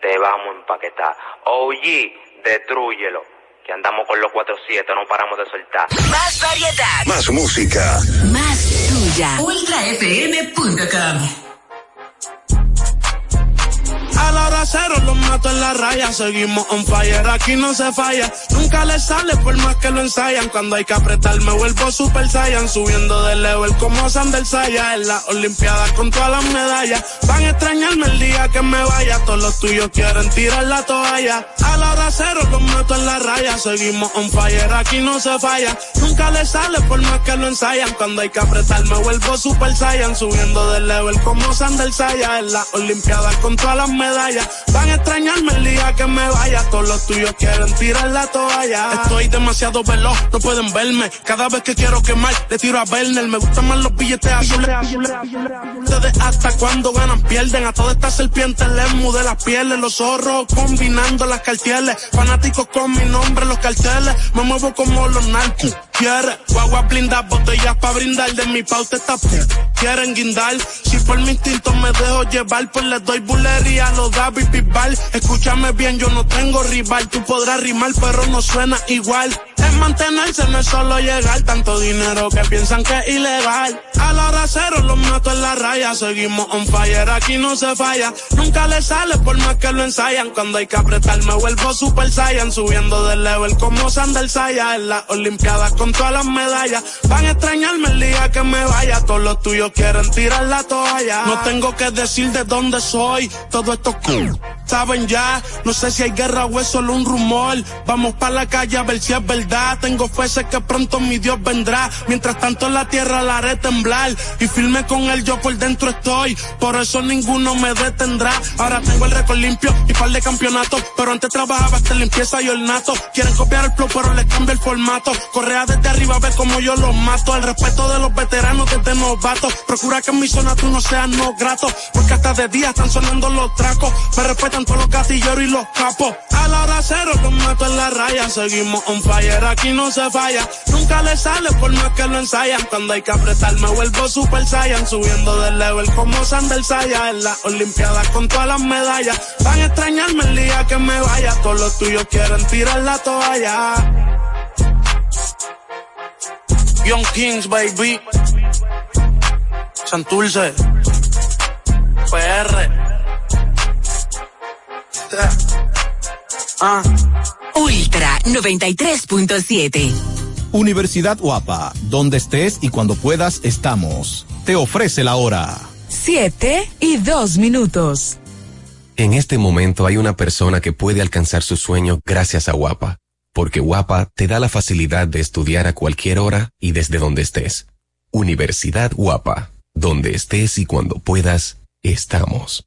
te vamos a empaquetar. Oye, destruyelo. Que andamos con los 4-7, no paramos de soltar. Más variedad. Más música. Más tuya. UltraFM.com a cero los mato en la raya. Seguimos on fire, aquí no se falla. Nunca le sale por más que lo ensayan. Cuando hay que apretar me vuelvo super saiyan. Subiendo de level como Sander Saya. En las Olimpiadas con todas las medallas. Van a extrañarme el día que me vaya. Todos los tuyos quieren tirar la toalla. A la hora cero los mato en la raya. Seguimos on fire, aquí no se falla. Nunca le sale por más que lo ensayan. Cuando hay que apretar me vuelvo super saiyan. Subiendo de level como Sander Saya. En las Olimpiadas con todas las medallas Van a extrañarme el día que me vaya. Todos los tuyos quieren tirar la toalla. Estoy demasiado veloz, no pueden verme. Cada vez que quiero quemar, le tiro a Werner. Me gustan más los billetes azules. Ustedes hasta cuando ganan pierden. A todas estas serpientes les mude las pieles. Los zorros combinando las cartieles. Fanáticos con mi nombre, los carteles. Me muevo como los narcos. Quiere guagua blindar, botellas para brindar. De mi pauta está quieren guindar. Si por mi instinto me dejo llevar, pues les doy bulería lo da Escúchame bien, yo no tengo rival. Tú podrás rimar, pero no suena igual. Es mantenerse, no es solo llegar. Tanto dinero que piensan que es ilegal. A la hora los mato en la raya. Seguimos on fire, aquí no se falla. Nunca le sale por más que lo ensayan. Cuando hay que apretar, me vuelvo super saiyan. Subiendo de level como Sander Saya. En las Olimpiadas con todas las medallas. Van a extrañarme el día que me vaya. Todos los tuyos quieren tirar la toalla. No tengo que decir de dónde soy. Todo esto Saben ya, no sé si hay guerra o es solo un rumor. Vamos para la calle a ver si es verdad. Tengo fe, sé que pronto mi Dios vendrá. Mientras tanto la tierra la haré temblar. Y firme con él, yo por dentro estoy. Por eso ninguno me detendrá. Ahora tengo el récord limpio y par de campeonatos. Pero antes trabajaba hasta limpieza y ornato. Quieren copiar el flow, pero les cambio el formato. Correa desde arriba, ver cómo yo los mato. El respeto de los veteranos desde novatos. Procura que en mi zona tú no seas no grato. Porque hasta de día están sonando los tracos. Me respetan todos los gatilleros y los capos. A la hora cero los mato en la raya. Seguimos on fire, aquí no se falla. Nunca le sale por más que lo ensayan. Cuando hay que apretar me vuelvo super saiyan. Subiendo de level como Sander Saya. En las Olimpiadas con todas las medallas. Van a extrañarme el día que me vaya. Todos los tuyos quieren tirar la toalla. Young Kings, baby. Santurce. PR. Ah. Ultra 93.7. Universidad Guapa, donde estés y cuando puedas estamos. Te ofrece la hora. 7 y 2 minutos. En este momento hay una persona que puede alcanzar su sueño gracias a Guapa, porque Guapa te da la facilidad de estudiar a cualquier hora y desde donde estés. Universidad Guapa, donde estés y cuando puedas, estamos.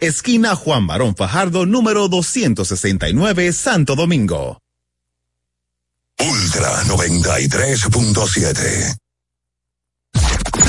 esquina Juan Barón Fajardo, número 269, Santo Domingo. Ultra 93.7.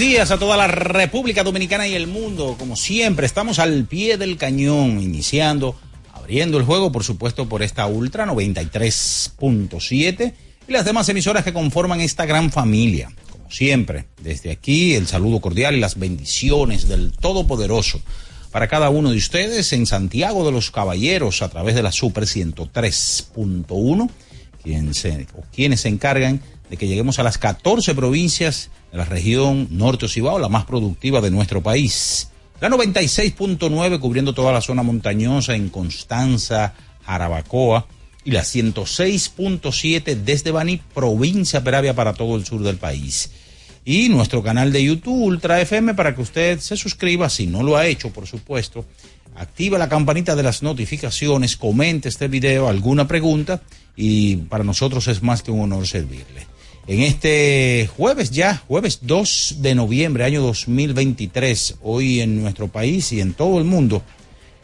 Días a toda la República Dominicana y el mundo. Como siempre, estamos al pie del cañón, iniciando, abriendo el juego, por supuesto, por esta Ultra 93.7 y las demás emisoras que conforman esta gran familia. Como siempre, desde aquí, el saludo cordial y las bendiciones del Todopoderoso para cada uno de ustedes en Santiago de los Caballeros a través de la Super 103.1, quien quienes se encargan de que lleguemos a las 14 provincias de la región norte Ocibao, la más productiva de nuestro país. La 96.9 cubriendo toda la zona montañosa en Constanza, Jarabacoa. Y la 106.7 desde Baní, provincia Peravia para todo el sur del país. Y nuestro canal de YouTube Ultra FM para que usted se suscriba, si no lo ha hecho, por supuesto. Activa la campanita de las notificaciones, comente este video, alguna pregunta y para nosotros es más que un honor servirle en este jueves ya, jueves 2 de noviembre, año 2023, hoy en nuestro país y en todo el mundo,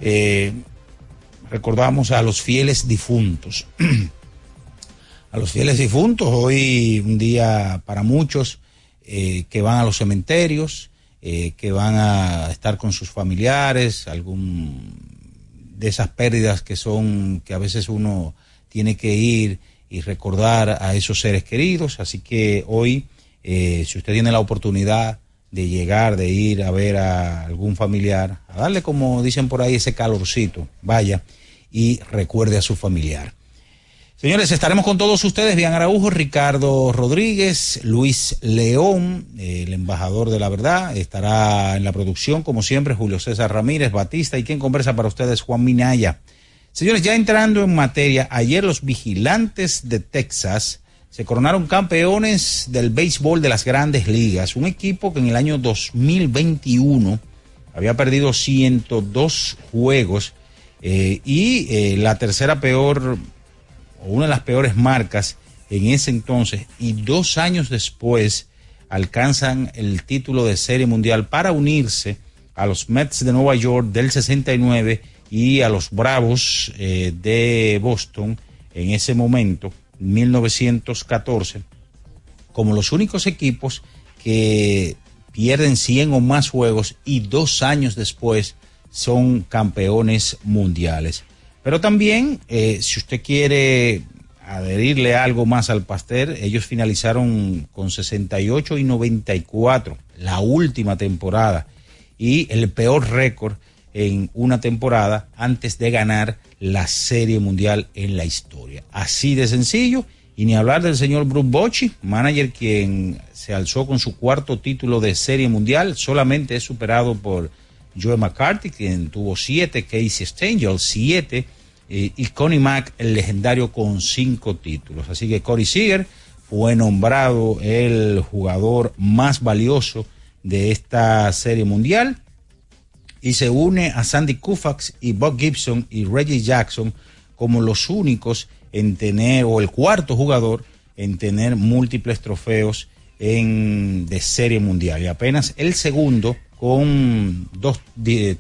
eh, recordamos a los fieles difuntos. a los fieles difuntos, hoy un día para muchos eh, que van a los cementerios, eh, que van a estar con sus familiares, algún de esas pérdidas que son, que a veces uno tiene que ir y recordar a esos seres queridos. Así que hoy, eh, si usted tiene la oportunidad de llegar, de ir a ver a algún familiar, a darle, como dicen por ahí, ese calorcito, vaya y recuerde a su familiar. Señores, estaremos con todos ustedes, Bian Araujo, Ricardo Rodríguez, Luis León, el embajador de la verdad, estará en la producción, como siempre, Julio César Ramírez, Batista, y quien conversa para ustedes, Juan Minaya. Señores, ya entrando en materia, ayer los vigilantes de Texas se coronaron campeones del béisbol de las grandes ligas, un equipo que en el año 2021 había perdido 102 juegos eh, y eh, la tercera peor, o una de las peores marcas en ese entonces, y dos años después alcanzan el título de serie mundial para unirse a los Mets de Nueva York del 69 y a los Bravos eh, de Boston en ese momento, 1914, como los únicos equipos que pierden 100 o más juegos y dos años después son campeones mundiales. Pero también, eh, si usted quiere adherirle algo más al pastel, ellos finalizaron con 68 y 94 la última temporada y el peor récord en una temporada antes de ganar la Serie Mundial en la historia. Así de sencillo. Y ni hablar del señor Bruce Bocci, manager quien se alzó con su cuarto título de Serie Mundial, solamente es superado por Joe McCarthy, quien tuvo siete, Casey Stengel, siete, eh, y Connie Mack, el legendario, con cinco títulos. Así que Corey Seager fue nombrado el jugador más valioso de esta Serie Mundial y se une a Sandy Koufax y Bob Gibson y Reggie Jackson como los únicos en tener, o el cuarto jugador en tener múltiples trofeos en, de serie mundial y apenas el segundo con dos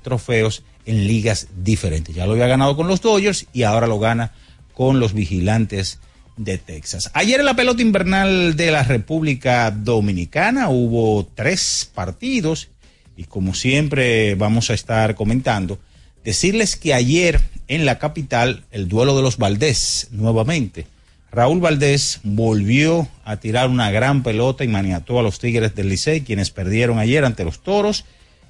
trofeos en ligas diferentes. Ya lo había ganado con los Dodgers y ahora lo gana con los vigilantes de Texas. Ayer en la pelota invernal de la República Dominicana hubo tres partidos y como siempre vamos a estar comentando, decirles que ayer en la capital el duelo de los Valdés nuevamente. Raúl Valdés volvió a tirar una gran pelota y maniató a los Tigres del Licey, quienes perdieron ayer ante los Toros.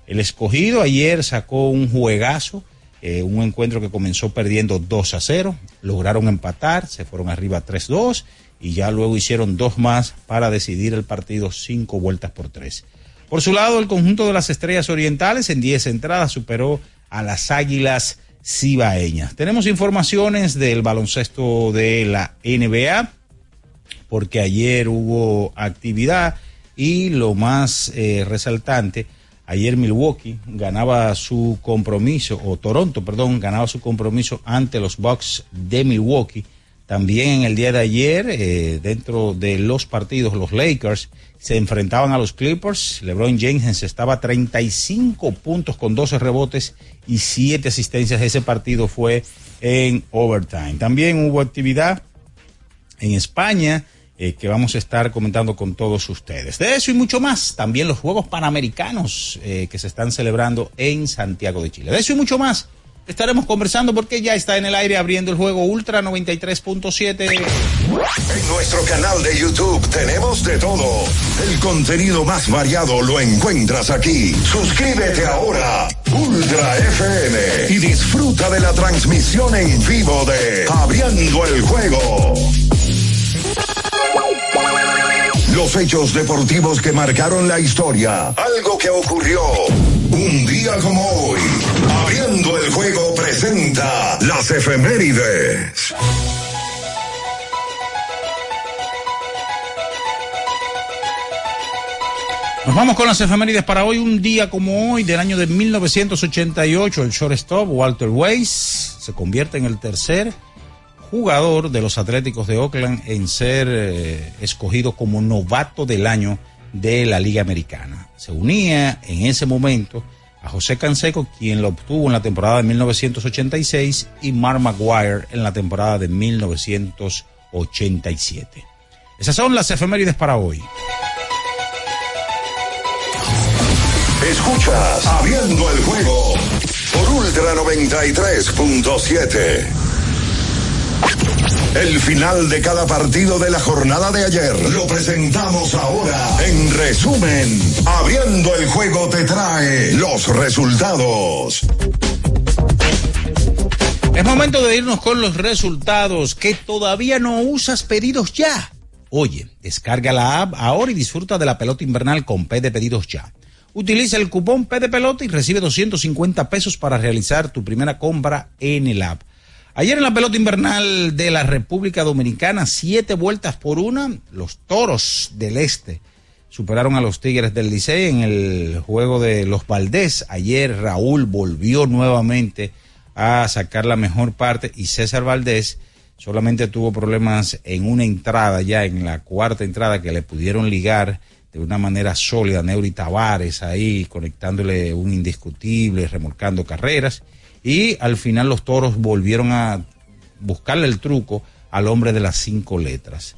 El escogido ayer sacó un juegazo, eh, un encuentro que comenzó perdiendo 2 a 0, lograron empatar, se fueron arriba 3-2 y ya luego hicieron dos más para decidir el partido cinco vueltas por tres. Por su lado, el conjunto de las Estrellas Orientales en 10 entradas superó a las Águilas Cibaeñas. Tenemos informaciones del baloncesto de la NBA, porque ayer hubo actividad y lo más eh, resaltante, ayer Milwaukee ganaba su compromiso, o Toronto, perdón, ganaba su compromiso ante los Bucks de Milwaukee. También en el día de ayer, eh, dentro de los partidos, los Lakers se enfrentaban a los Clippers. LeBron James estaba 35 puntos con 12 rebotes y 7 asistencias. Ese partido fue en overtime. También hubo actividad en España. Eh, que vamos a estar comentando con todos ustedes. De eso y mucho más, también los Juegos Panamericanos eh, que se están celebrando en Santiago de Chile. De eso y mucho más estaremos conversando porque ya está en el aire abriendo el juego Ultra 93.7. En nuestro canal de YouTube tenemos de todo. El contenido más variado lo encuentras aquí. Suscríbete ahora, Ultra FM, y disfruta de la transmisión en vivo de Abriendo el juego. Los hechos deportivos que marcaron la historia. Algo que ocurrió un día como hoy. Abriendo el juego presenta las efemérides. Nos vamos con las efemérides para hoy. Un día como hoy, del año de 1988, el shortstop Walter Weiss se convierte en el tercer jugador de los Atléticos de Oakland en ser eh, escogido como novato del año de la Liga Americana. Se unía en ese momento a José Canseco, quien lo obtuvo en la temporada de 1986, y Mark Maguire en la temporada de 1987. Esas son las efemérides para hoy. Escuchas Abriendo el juego por Ultra 93.7. El final de cada partido de la jornada de ayer lo presentamos ahora. En resumen, abriendo el juego te trae los resultados. Es momento de irnos con los resultados que todavía no usas pedidos ya. Oye, descarga la app ahora y disfruta de la pelota invernal con P de pedidos ya. Utiliza el cupón P de pelota y recibe 250 pesos para realizar tu primera compra en el app. Ayer en la pelota invernal de la República Dominicana, siete vueltas por una, los toros del este superaron a los Tigres del Licey en el juego de los Valdés. Ayer Raúl volvió nuevamente a sacar la mejor parte y César Valdés solamente tuvo problemas en una entrada ya, en la cuarta entrada que le pudieron ligar de una manera sólida Neuri Tavares ahí conectándole un indiscutible, remolcando carreras y al final los toros volvieron a buscarle el truco al hombre de las cinco letras.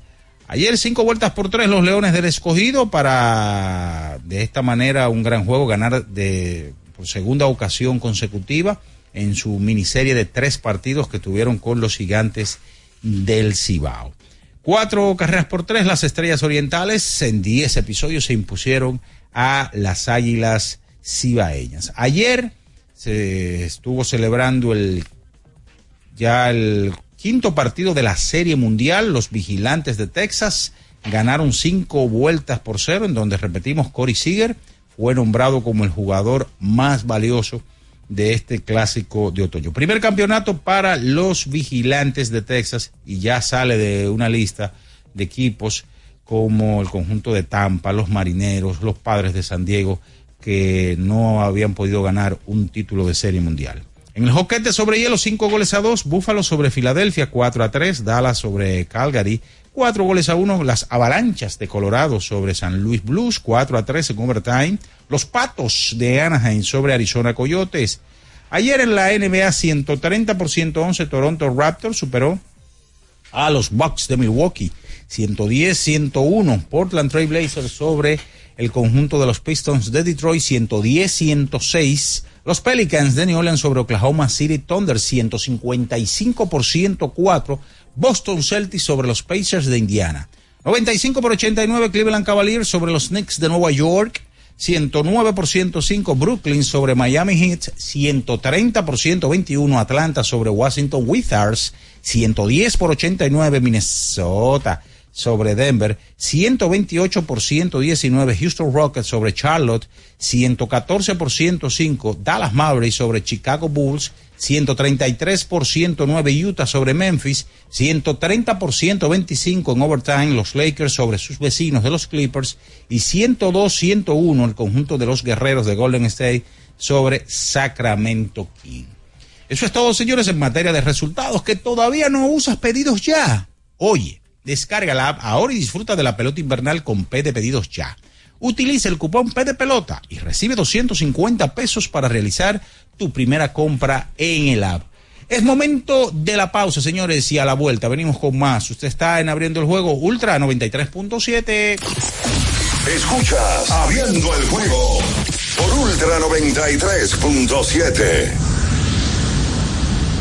Ayer cinco vueltas por tres los Leones del Escogido para de esta manera un gran juego ganar de por segunda ocasión consecutiva en su miniserie de tres partidos que tuvieron con los Gigantes del Cibao. Cuatro carreras por tres, las Estrellas Orientales en diez episodios se impusieron a las Águilas Cibaeñas. Ayer se estuvo celebrando el ya el quinto partido de la Serie Mundial. Los vigilantes de Texas ganaron cinco vueltas por cero, en donde repetimos, Corey Seager fue nombrado como el jugador más valioso de este clásico de otoño. Primer campeonato para los vigilantes de Texas y ya sale de una lista de equipos como el conjunto de Tampa, los Marineros, los Padres de San Diego, que no habían podido ganar un título de serie mundial. En el joquete sobre hielo, cinco goles a dos, Búfalo sobre Filadelfia, 4 a 3, Dallas sobre Calgary, cuatro goles a uno, las Avalanchas de Colorado sobre San Luis Blues, 4 a 3 en overtime, los Patos de Anaheim sobre Arizona Coyotes. Ayer en la NBA 130 por 111 Toronto Raptors superó a los Bucks de Milwaukee 110-101 Portland Trail Blazers sobre el conjunto de los Pistons de Detroit 110-106 los Pelicans de New Orleans sobre Oklahoma City Thunder 155 por 104. Boston Celtics sobre los Pacers de Indiana. 95 por 89 Cleveland Cavaliers sobre los Knicks de Nueva York. 109 por 105 Brooklyn sobre Miami Heat. 130 por 121 Atlanta sobre Washington Wizards. 110 por 89 Minnesota sobre Denver, 128 por 119 Houston Rockets sobre Charlotte, 114 por 105 Dallas Mavericks sobre Chicago Bulls, 133 por 109 Utah sobre Memphis, 130 por 125 en overtime los Lakers sobre sus vecinos de los Clippers y 102-101 el conjunto de los guerreros de Golden State sobre Sacramento King. Eso es todo, señores, en materia de resultados. Que todavía no usas pedidos ya. Oye, Descarga la app ahora y disfruta de la pelota invernal con P de pedidos ya. Utiliza el cupón P de pelota y recibe 250 pesos para realizar tu primera compra en el app. Es momento de la pausa, señores, y a la vuelta venimos con más. Usted está en abriendo el juego Ultra 93.7. Escuchas Abriendo el juego por Ultra 93.7.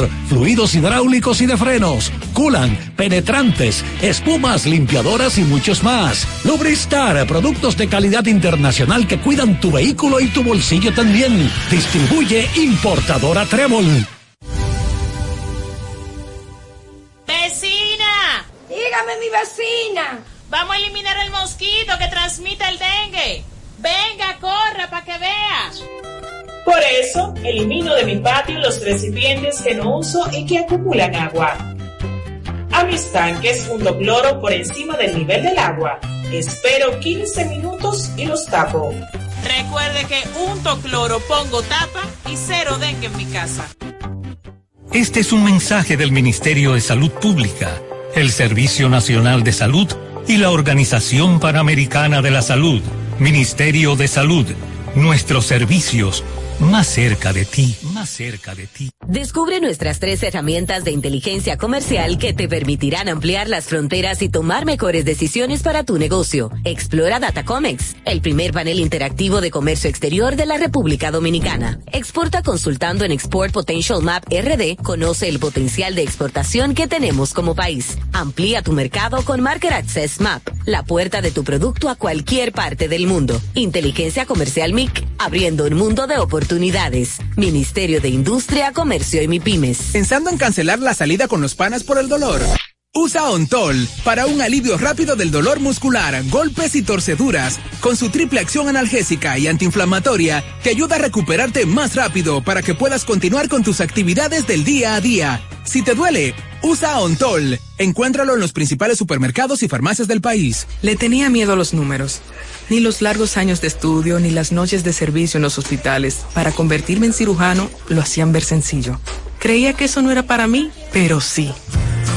motor fluidos hidráulicos y de frenos, culan, penetrantes, espumas, limpiadoras y muchos más. Lubristar, productos de calidad internacional que cuidan tu vehículo y tu bolsillo también. Distribuye importadora Trébol. ¡Vecina! Dígame, mi vecina. Vamos a eliminar el mosquito que transmite el dengue. Venga, corra para que veas. Por eso, elimino de mi patio los recipientes que no uso y que acumulan agua. A mis tanques junto cloro por encima del nivel del agua. Espero 15 minutos y los tapo. Recuerde que unto cloro, pongo tapa y cero dengue en mi casa. Este es un mensaje del Ministerio de Salud Pública, el Servicio Nacional de Salud y la Organización Panamericana de la Salud. Ministerio de Salud nuestros servicios, más cerca de ti, más cerca de ti. Descubre nuestras tres herramientas de inteligencia comercial que te permitirán ampliar las fronteras y tomar mejores decisiones para tu negocio. Explora Datacomex, el primer panel interactivo de comercio exterior de la República Dominicana. Exporta consultando en Export Potential Map RD. Conoce el potencial de exportación que tenemos como país. Amplía tu mercado con Market Access Map, la puerta de tu producto a cualquier parte del mundo. Inteligencia Comercial Abriendo un mundo de oportunidades. Ministerio de Industria, Comercio y MIPIMES. ¿Pensando en cancelar la salida con los panas por el dolor? Usa Ontol para un alivio rápido del dolor muscular, golpes y torceduras, con su triple acción analgésica y antiinflamatoria que ayuda a recuperarte más rápido para que puedas continuar con tus actividades del día a día. Si te duele, usa Ontol. Encuéntralo en los principales supermercados y farmacias del país. Le tenía miedo a los números. Ni los largos años de estudio, ni las noches de servicio en los hospitales para convertirme en cirujano lo hacían ver sencillo. Creía que eso no era para mí, pero sí.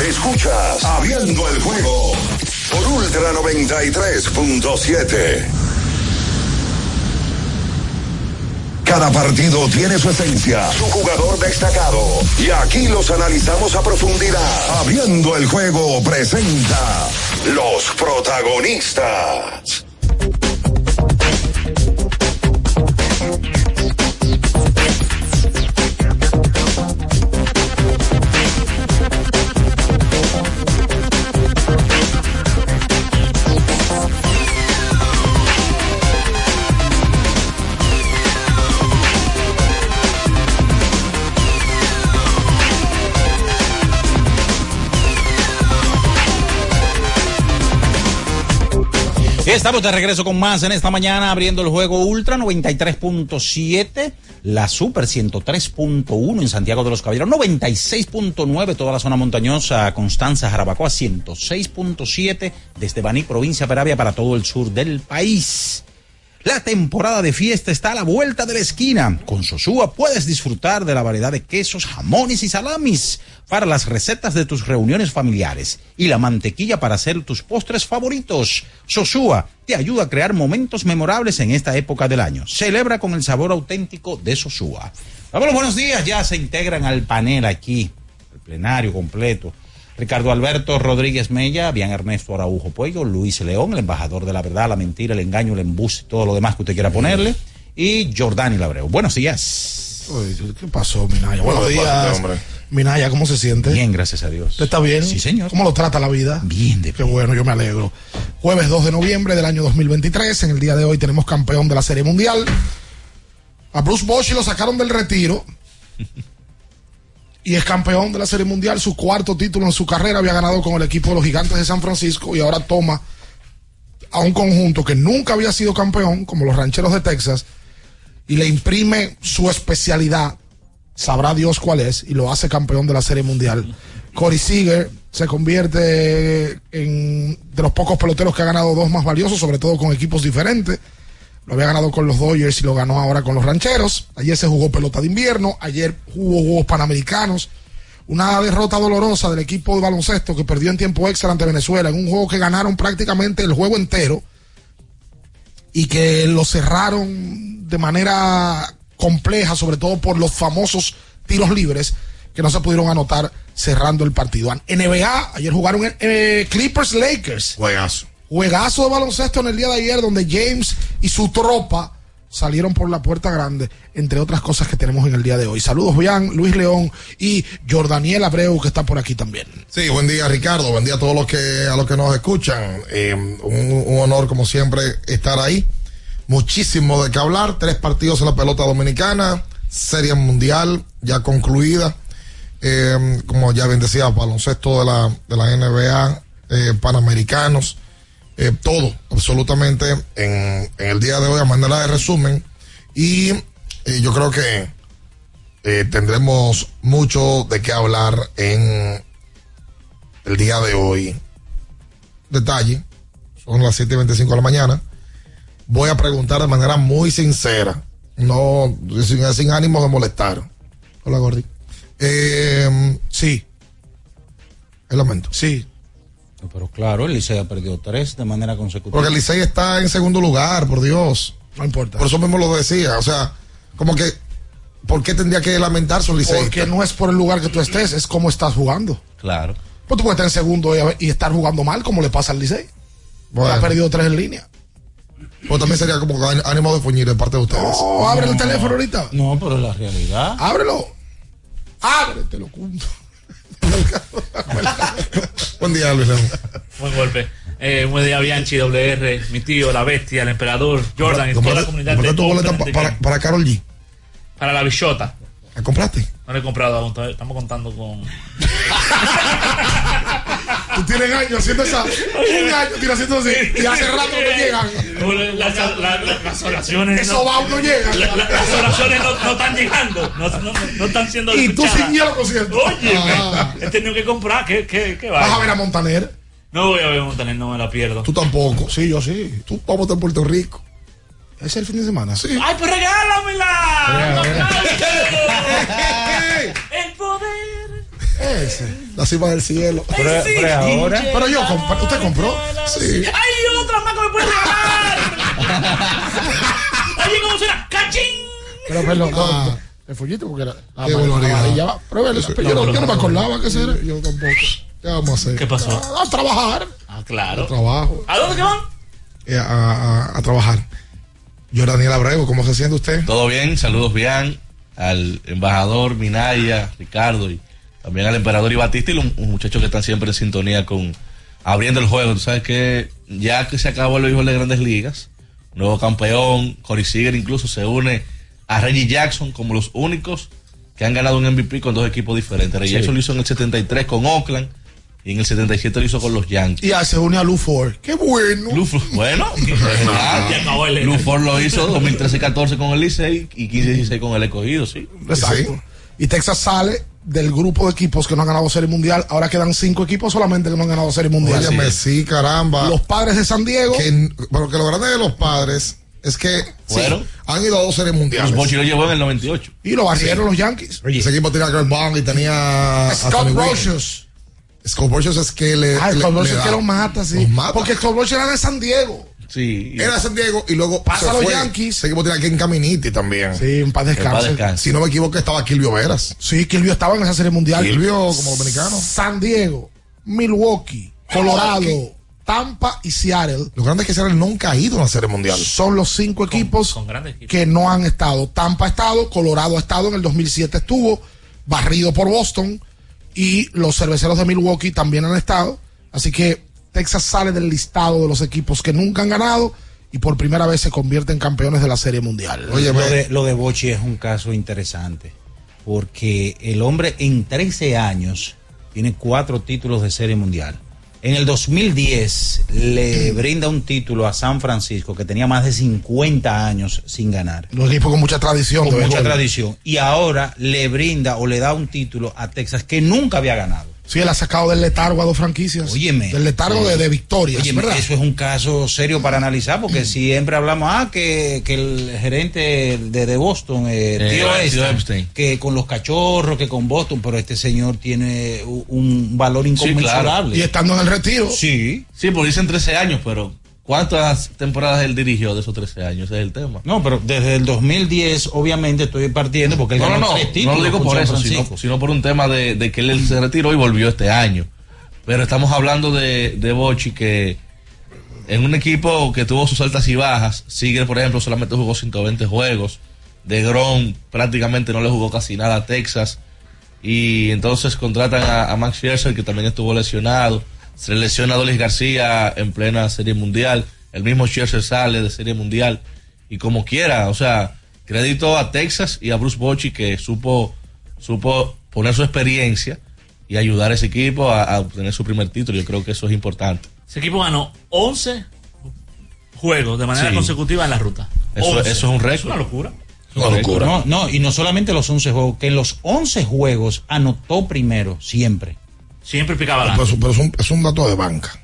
Escuchas Abriendo el juego por Ultra 93.7. Cada partido tiene su esencia, su jugador destacado. Y aquí los analizamos a profundidad. Abriendo el juego presenta los protagonistas. Estamos de regreso con más en esta mañana abriendo el juego Ultra 93.7, la Super 103.1 en Santiago de los Caballeros, 96.9 toda la zona montañosa, Constanza, Jarabacoa 106.7 desde Baní, provincia Peravia para todo el sur del país. La temporada de fiesta está a la vuelta de la esquina. Con Sosúa puedes disfrutar de la variedad de quesos, jamones y salamis para las recetas de tus reuniones familiares y la mantequilla para hacer tus postres favoritos. Sosúa te ayuda a crear momentos memorables en esta época del año. Celebra con el sabor auténtico de Sosúa. Vamos, buenos días. Ya se integran al panel aquí, el plenario completo. Ricardo Alberto Rodríguez Mella, bien Ernesto Araujo Puello, Luis León, el embajador de la verdad, la mentira, el engaño, el embuste, todo lo demás que usted quiera ponerle, y Jordani Labreu. Buenos días. Uy, ¿Qué pasó, Minaya? Buenos días. Minaya, ¿cómo se siente? Bien, gracias a Dios. ¿Usted está bien? Sí, señor. ¿Cómo lo trata la vida? Bien, de Qué bueno, yo me alegro. Jueves 2 de noviembre del año 2023. En el día de hoy tenemos campeón de la Serie Mundial. A Bruce Bosch lo sacaron del retiro. Y es campeón de la Serie Mundial. Su cuarto título en su carrera había ganado con el equipo de los Gigantes de San Francisco y ahora toma a un conjunto que nunca había sido campeón, como los Rancheros de Texas, y le imprime su especialidad, sabrá Dios cuál es, y lo hace campeón de la Serie Mundial. Corey Seager se convierte en de los pocos peloteros que ha ganado dos más valiosos, sobre todo con equipos diferentes. Lo había ganado con los Dodgers y lo ganó ahora con los Rancheros. Ayer se jugó pelota de invierno, ayer hubo Juegos Panamericanos. Una derrota dolorosa del equipo de baloncesto que perdió en tiempo extra ante Venezuela en un juego que ganaron prácticamente el juego entero y que lo cerraron de manera compleja, sobre todo por los famosos tiros libres que no se pudieron anotar cerrando el partido. NBA, ayer jugaron eh, Clippers Lakers. Juegazo. Juegazo de baloncesto en el día de ayer donde James y su tropa salieron por la puerta grande, entre otras cosas que tenemos en el día de hoy. Saludos, Bian, Luis León y Jordaniel Abreu, que está por aquí también. Sí, buen día, Ricardo. Buen día a todos los que, a los que nos escuchan. Eh, un, honor, como siempre, estar ahí. Muchísimo de qué hablar. Tres partidos en la pelota dominicana. Serie mundial ya concluida. Eh, como ya bien decía, baloncesto de la, de la NBA, eh, panamericanos. Eh, todo, absolutamente, en, el día de hoy a manera de resumen. Y eh, yo creo que eh, tendremos mucho de qué hablar en el día de hoy. Detalle, son las 7.25 de la mañana. Voy a preguntar de manera muy sincera, no sin, sin ánimo de molestar. Hola, Gordy. Eh, sí. El aumento. Sí. No, Pero claro, el Licey ha perdido tres de manera consecutiva. Porque el Licey está en segundo lugar, por Dios. No importa. Por eso mismo lo decía. O sea, como que, ¿por qué tendría que lamentarse un Licey? Porque no es por el lugar que tú estés, es cómo estás jugando. Claro. Pues tú puedes estar en segundo y, y estar jugando mal, como le pasa al Licey. Bueno. Ha perdido tres en línea. Pues también sería como que ánimo de fuñir de parte de ustedes. Oh, abre el teléfono ahorita. No, pero es la realidad. Ábrelo. Ábrete, lo. Buen día, Luis León. Buen golpe. Eh, buen día, Bianchi, WR, mi tío, la bestia, el emperador, Jordan y toda la comunidad ¿Compraste de para, para Carol G? para la bichota. ¿La compraste? No la he comprado aún, estamos contando con. Tú tienes años haciendo esa. Un año tienes haciendo así. Y hace rato no llegan. Las, oraciones. Eso va, no llega. La- la- las oraciones no, no están llegando, no, no, no están siendo Y tú sin hielo concierto. Oye, Ah. he tenido que comprar, ¿qué, qué, qué Vas va? a ver a Montaner. No voy a ver a Montaner, no me la pierdo. Tú tampoco. Sí, yo sí. Tú vamos a Puerto Rico. ¿Ese es el fin de semana? Sí. ¡Ay, pues regálamela! ¡El poder! Ese. La cima del cielo. Pero, pero ahora. Pero yo, comp- ¿usted compró? Sí. ¡Hay otra más que me puede regalar! Oye, ¿cómo suena? ¡Cachín! Pero, perdón, no, Ah. El follito, porque era. Ah, Qué vale, barbaridad. ahí ya va. Pero, vele, Eso- pero yo, no, yo no me acordaba que ese era. Yo tampoco. ¿Qué vamos a hacer? ¿Qué pasó? A, a trabajar. Ah, claro. Trabajo. ¿A dónde que van? Eh, a, a- a trabajar. Yo, Daniel Abreu, ¿cómo se siente usted? Todo bien, saludos bien al embajador Minaya, Ricardo y también al emperador y Batista y los muchachos que están siempre en sintonía con abriendo el juego. Tú sabes que ya que se acabó el béisbol de grandes ligas, nuevo campeón, Corey Seager incluso se une a Reggie Jackson como los únicos que han ganado un MVP con dos equipos diferentes. Reggie Sí. Jackson lo hizo en el 73 con Oakland y en el 77 lo hizo con los Yankees. Y se une a Lou Ford. ¡Qué bueno! Luford, bueno, el- Luford lo hizo 2013-14 con el Licey y 15-16 con el escogido, sí. Exacto. Y Texas sale del grupo de equipos que no han ganado Serie Mundial. Ahora quedan cinco equipos solamente que no han ganado Serie Mundial. Óyeme, sí, caramba. Los padres de San Diego. Que, pero que lo grande de los padres es que sí, Bueno. han ido a dos series mundiales. Los Bochi lo llevó en el 98. Y lo barrieron los Yankees. Ese equipo tenía a Greg Bond y tenía Scott. Rogers. Scott es que le. Ah, Scott da- que lo mata, sí. los mata. Porque Scott era de San Diego. Sí. Era de San Diego y luego Pasa a los fue. Yankees. Ese equipo tenía a Ken Caminiti también. Sí, en paz descanse. Si no me equivoco, estaba Kilvio Veras. Sí, Kilvio estaba en esa serie mundial. Kilvio como dominicano. San Diego, Milwaukee, Colorado, Tampa y Seattle. Lo grande es que Seattle nunca ha ido a una serie mundial. Son los cinco equipos con equipos. que no han estado. Tampa ha estado, Colorado ha estado, en el 2007 estuvo, barrido por Boston y los cerveceros de Milwaukee también han estado. Así que Texas sale del listado de los equipos que nunca han ganado y por primera vez se convierte en campeones de la Serie Mundial. lo, de, lo de Bochi es un caso interesante, porque el hombre en 13 años tiene cuatro títulos de serie mundial. En el 2010 le brinda un título a San Francisco que tenía más de 50 años sin ganar. Un equipo con mucha tradición. Con mucha tradición. Y ahora le brinda o le da un título a Texas que nunca había ganado. Sí, él ha sacado del letargo a dos franquicias. Óyeme. Del letargo de, de ¿verdad? eso es un caso serio para analizar, porque siempre hablamos, ah, que, que el gerente de, de Boston, eh, Eh, tío Epstein. que con los cachorros, que con Boston, pero este señor tiene un valor Sí, inconmensurable. claro. Y estando en el retiro. Sí. Sí, porque dicen 13 años, pero ¿cuántas temporadas él dirigió de esos 13 años? Ese es el tema. No, pero desde el 2010, obviamente, estoy partiendo porque él No, no, ganó no, tres no títulos lo digo por eso, sino, sino por un tema de, de que él se retiró y volvió este año. Pero estamos hablando de, de Bochi que en un equipo que tuvo sus altas y bajas, Siger, por ejemplo, solamente jugó 120 juegos. De Grom prácticamente no le jugó casi nada a Texas. Y entonces contratan a, a Max Scherzer, que también estuvo lesionado. Se le lesiona a Dolis García en plena Serie Mundial. El mismo Scherzer sale de Serie Mundial. Y como quiera, o sea, crédito a Texas y a Bruce Bochy que supo, supo poner su experiencia y ayudar a ese equipo a, a obtener su primer título. Yo creo que eso es importante. Ese equipo ganó 11 juegos de manera Sí. consecutiva en la ruta. Eso- 11. eso es un récord. Es una locura. Una locura. No, no, y no solamente los 11 juegos, que en los 11 juegos anotó primero, siempre. Siempre picaba Pero, pero es, un, es un dato de banca.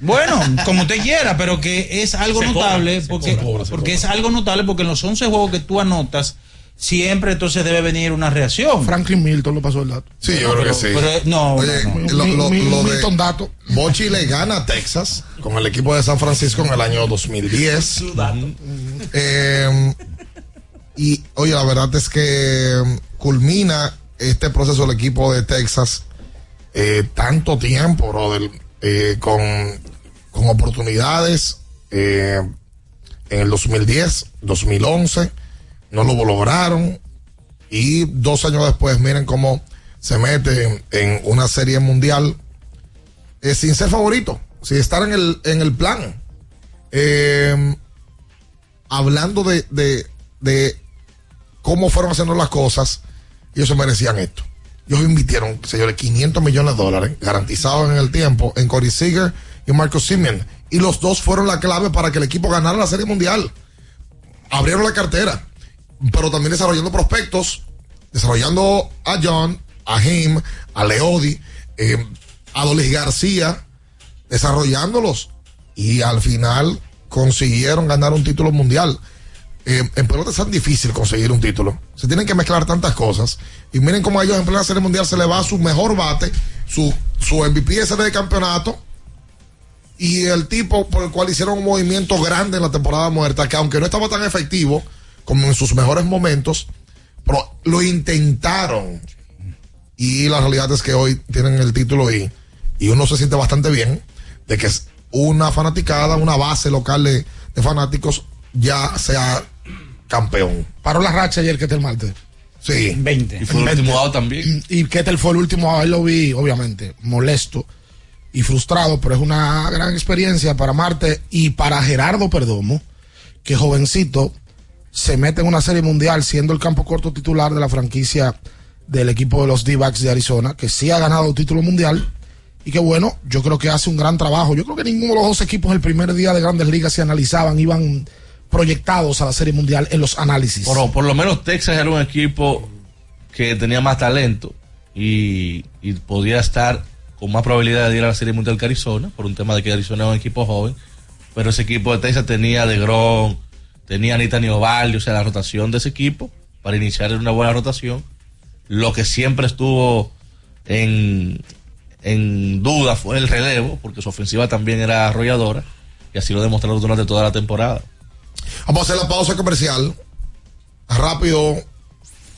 Bueno, como usted quiera, pero que es algo Se notable, cobra, porque, cobra, porque es algo notable porque en los 11 juegos que tú anotas, siempre entonces debe venir una reacción. Franklin Milton lo pasó el dato. Sí, yo creo que sí. Pero, no, Oye, no, no. lo, lo- de Milton Dato. Bochi le gana a Texas con el equipo de San Francisco en el año 2010. Eh, y oye, la verdad es que mm, culmina este proceso el equipo de Texas eh, tanto tiempo, brother, eh, con, oportunidades eh, en el 2010, 2011, no lo lograron y dos años después miren cómo se mete en una serie mundial eh, sin ser favorito, sin estar en el, en el plan. Eh, hablando de, de, de cómo fueron haciendo las cosas, ellos se merecían esto. Ellos invirtieron, señores, 500 millones de dólares garantizados en el tiempo en Corey Seager y Marcus Simeon. Y los dos fueron la clave para que el equipo ganara la Serie Mundial. Abrieron la cartera, pero también desarrollando prospectos, desarrollando a John, a Jim, a Leodi, eh, a Dolis García, desarrollándolos. Y al final consiguieron ganar un título mundial. Eh, en pelota es tan difícil conseguir un título. Se tienen que mezclar tantas cosas. Y miren cómo a ellos en plena serie mundial se le va su mejor bate, su, su MVP de serie de campeonato. Y el tipo por el cual hicieron un movimiento grande en la temporada muerta, que aunque no estaba tan efectivo como en sus mejores momentos, pero lo intentaron. Y la realidad es que hoy tienen el título y, y uno se siente bastante bien de que una fanaticada, una base local de, de fanáticos ya sea campeón. Paró la racha ayer que el martes. Sí. 20. Y fue el último out también. Y Ketel fue el último, ahí lo vi, obviamente, molesto y frustrado, pero es una gran experiencia para Marte y para Gerardo Perdomo, que jovencito se mete en una serie mundial siendo el campo corto titular de la franquicia del equipo de los D-backs de Arizona, que sí ha ganado título mundial y que bueno, yo creo que hace un gran trabajo. Yo creo que ninguno de los dos equipos el primer día de grandes ligas se analizaban, iban proyectados a la serie mundial en los análisis. Por, por lo menos Texas era un equipo que tenía más talento y, podía estar con más probabilidad de ir a la Serie Mundial que por un tema de que Arizona es un equipo joven. Pero ese equipo de Texas tenía de Grom, tenía Anita Niovaldi, o sea, la rotación de ese equipo para iniciar una buena rotación. Lo que siempre estuvo en, en duda fue el relevo, porque su ofensiva también era arrolladora, y así lo demostraron durante toda la temporada. Vamos a hacer la pausa comercial. Rápido.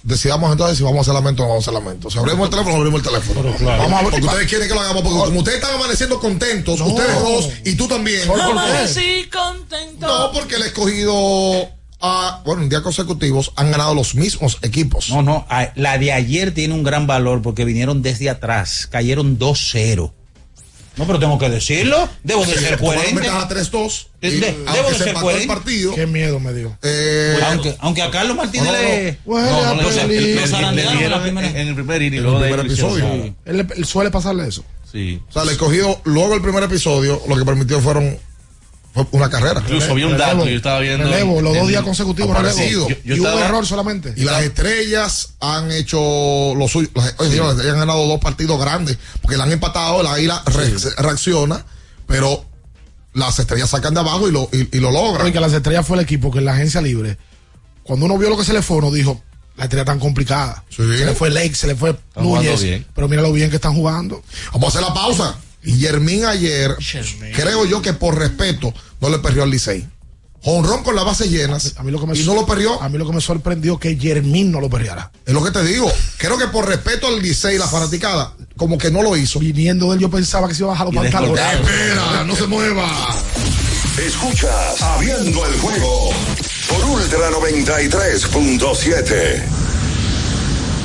Decidamos entonces si vamos a hacer lamento o no vamos a hacer lamento. Si abrimos el teléfono, abrimos el teléfono. Vamos a ver. Porque ustedes quieren que lo hagamos. Porque como ustedes están amaneciendo contentos, ustedes dos y tú también. Sí, contento. No, porque el escogido, ah, bueno, en días consecutivos han ganado los mismos equipos. No, no, a- la de ayer tiene un gran valor porque vinieron desde atrás, cayeron 2-0. No, pero tengo que decirlo, debo de ser coherente. ventaja 3-2. De- debo de se ser coherente. partido. Qué miedo me dio. eh, aunque, aunque a Carlos Martínez le. Le- le- le- le en el primer inning, En luego el de ahí primer episodio. él, le- él suele pasarle eso. Sí. o sea, el escogido, luego el primer episodio, lo que permitió fueron fue una carrera. Incluso había un dato yo estaba viendo. Relevo, los en- dos días consecutivos relevo. Yo- yo y hubo estaba- error solamente. Y las estrellas han hecho lo suyo. Las, estrellas han ganado dos partidos grandes porque la han empatado, la águila re- reacciona, pero las estrellas sacan de abajo y lo, y, y lo logran. Que las estrellas fue el equipo que en la agencia libre, cuando uno vio lo que se le fue, uno dijo, la estrella tan complicada. Sí. Se le fue Lake, se le fue Núñez, pero mira lo bien que están jugando. Vamos a hacer la pausa. Y Yermín ayer, creo yo que por respeto, no le perdió al Licey. Honrón con las bases llenas. A mí lo que me y no lo perdió. A mí lo que me sorprendió que Jermín no lo perdiera. Es lo que te digo. Creo que por respeto al Licey, la fanaticada, como que no lo hizo. Viniendo de él, yo pensaba que se iba a bajar los pantalones. Espera, no se mueva. Escuchas Abriendo el juego por Ultra 93.7.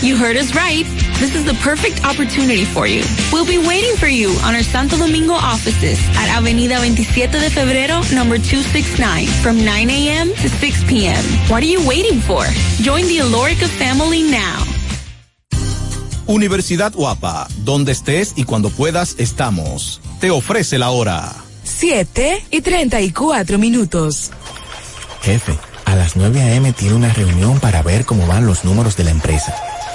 You heard us right. this is the perfect opportunity for you. We'll be waiting for you on our Santo Domingo offices at Avenida 27 de Febrero, number 269, from 9 a.m. to 6 p.m. What are you waiting for? Join the Alorica family now. Universidad Guapa, donde estés y cuando puedas estamos. Te ofrece la hora. 7 y 34 minutos. Jefe, a las 9 a.m. tiene una reunión para ver cómo van los números de la empresa.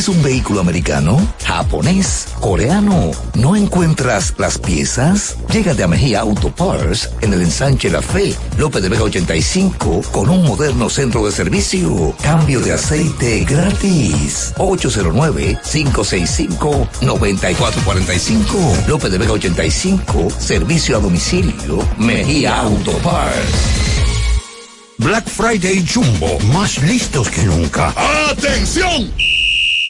¿Tienes un vehículo americano, japonés, coreano? ¿No encuentras las piezas? Llégate a Mejía Auto Parts en el ensanche La Fe, López de Vega 85, con un moderno centro de servicio. Cambio de aceite gratis. 809-565-9445. López de Vega 85, servicio a domicilio. Mejía Auto Parts. Black Friday Jumbo, más listos que nunca. ¡Atención!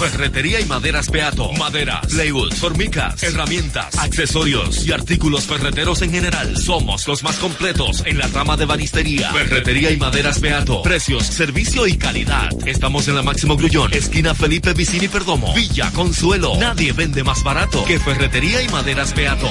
Ferretería y maderas Beato. Maderas, plywood, formicas, herramientas, accesorios y artículos ferreteros en general. Somos los más completos en la rama de banistería. Ferretería y maderas Beato. Precios, servicio y calidad. Estamos en la Máximo Grullón, esquina Felipe Vicini Perdomo. Villa Consuelo. Nadie vende más barato que Ferretería y maderas Beato.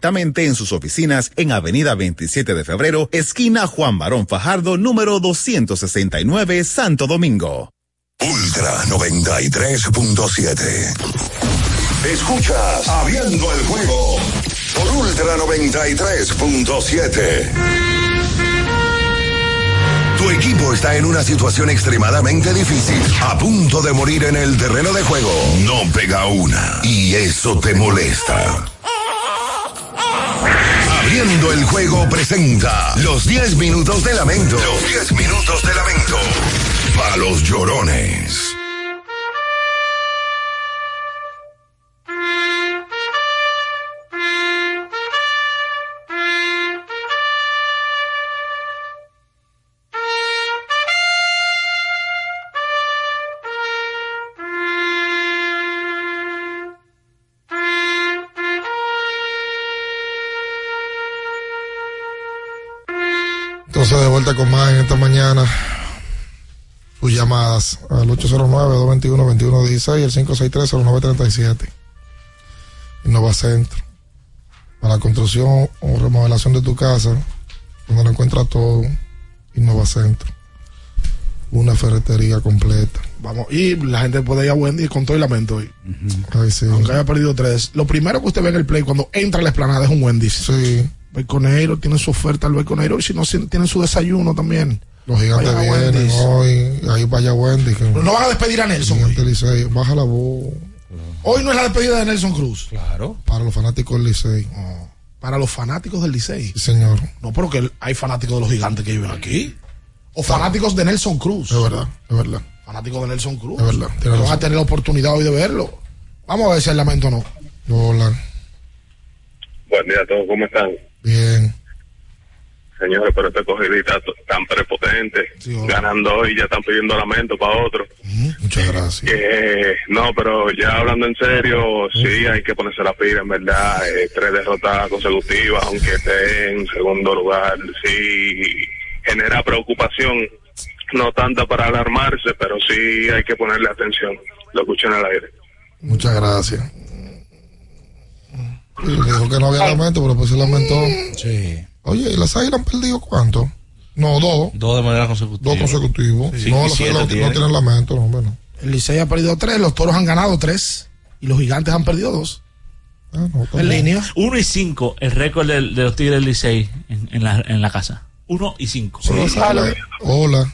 en sus oficinas en Avenida 27 de Febrero esquina Juan Barón Fajardo, número 269, Santo Domingo. Ultra 93.7. Escuchas Abriendo el juego por Ultra 93.7. Tu equipo está en una situación extremadamente difícil, a punto de morir en el terreno de juego. No pega una y eso te molesta. Abriendo el juego presenta los 10 minutos de lamento. Los 10 minutos de lamento. Para los llorones. Con más en esta mañana. Sus llamadas al 809-221-2116 y el 563-0937. Innova Centro. Para la construcción o remodelación de tu casa, donde lo encuentras todo, Innova Centro. Una ferretería completa. Vamos, y la gente puede ir a Wendy con todo el lamento hoy. Ay, sí. Aunque haya perdido tres. Lo primero que usted ve en el play cuando entra a la esplanada es un Wendy's. Sí. Baconero tiene su oferta al Baconero y si no, tienen su desayuno también. Los gigantes vienen Wendy's. hoy. Ahí vaya Wendy. Que No van a despedir a Nelson hoy. Gigante Licey. Baja la voz. Hoy no es la despedida de Nelson Cruz. Claro. Para los fanáticos del Licey. Para los fanáticos del Licey. Sí, señor. No, pero que hay fanáticos de los gigantes que viven aquí. O fanáticos de Nelson Cruz. Es verdad, es verdad. Fanáticos de Nelson Cruz. Es verdad, tiene Que van a tener la oportunidad hoy de verlo. Vamos a ver si el lamento o no. Hola. Buen día a todos, ¿cómo están? Bien. Señores, pero este cogidita tan prepotente, ganando hoy, ya están pidiendo lamento para otro. Muchas gracias. No, pero ya hablando en serio, sí hay que ponerse la pila, en verdad. Eh, tres derrotas consecutivas, aunque esté en segundo lugar, sí genera preocupación. No tanta para alarmarse, pero sí hay que ponerle atención. Lo escuché en el aire. Muchas gracias. Y Dijo que no había lamento, pero pues se lamentó. Sí. Oye, ¿y las águilas han perdido cuánto? No, dos. Dos de manera consecutiva. Dos consecutivos. Sí. no, las águilas no tiene. tienen lamento, no, bueno. El Licey ha perdido tres, los toros han ganado tres y los gigantes han perdido dos. en línea. 1 y 5, el récord del- de, los Tigres del Licey en, en la, en la casa. 1 y 5. Hola. Hola.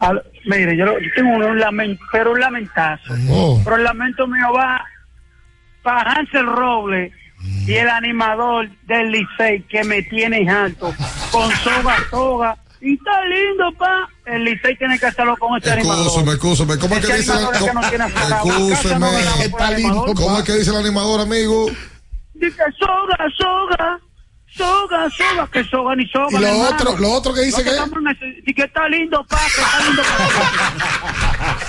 Al- mire, yo, tengo un, un lamento, pero un lamentazo. Oh. Pero el lamento mío va para Hansel Robles y el animador del Licey que me tiene alto con soga soga. Y está lindo, pa. El Licey tiene que hacerlo con este animador. Excúseme. ¿Cómo es que Ese dice la, que no. Excúseme. ¿Cómo es que dice el animador, amigo? Dice soga, soga. Soga, soga, que soga ni soga. Y lo hermano. otro- lo otro que dice Lo que- y que está lindo, pa, que está lindo, pa.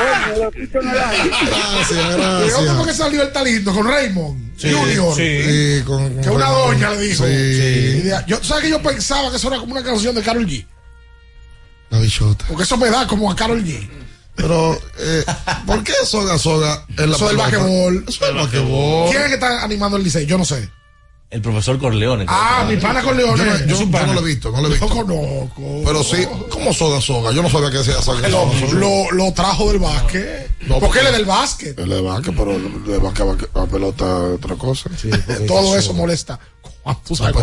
El aire. Gracias, ¿Y cómo que salió el talento con Raymond Sí, Junior? sí, con- que una doña le dijo. Sí. Y de- yo, ¿Sabes que yo pensaba que eso era como una canción de Carol G? La bichota. Porque eso me da como a Carol G. Pero, eh, ¿por qué soga soga en la Eso del pelota? basquetbol. Eso del basquetbol. ¿Quién es que está animando el Licey? Yo no sé. El profesor Corleone. Ah, mi pana con Leones. Yo, no- yo- yo no lo he visto, no lo he visto. Yo conozco. Pero sí, ¿cómo soga soga? Yo no sabía que decía soga Lo, lo, lo trajo del básquet. porque él es del básquet. Él es de básquet, pero de básquet a pelota otra cosa. Todo eso molesta. Está sabes.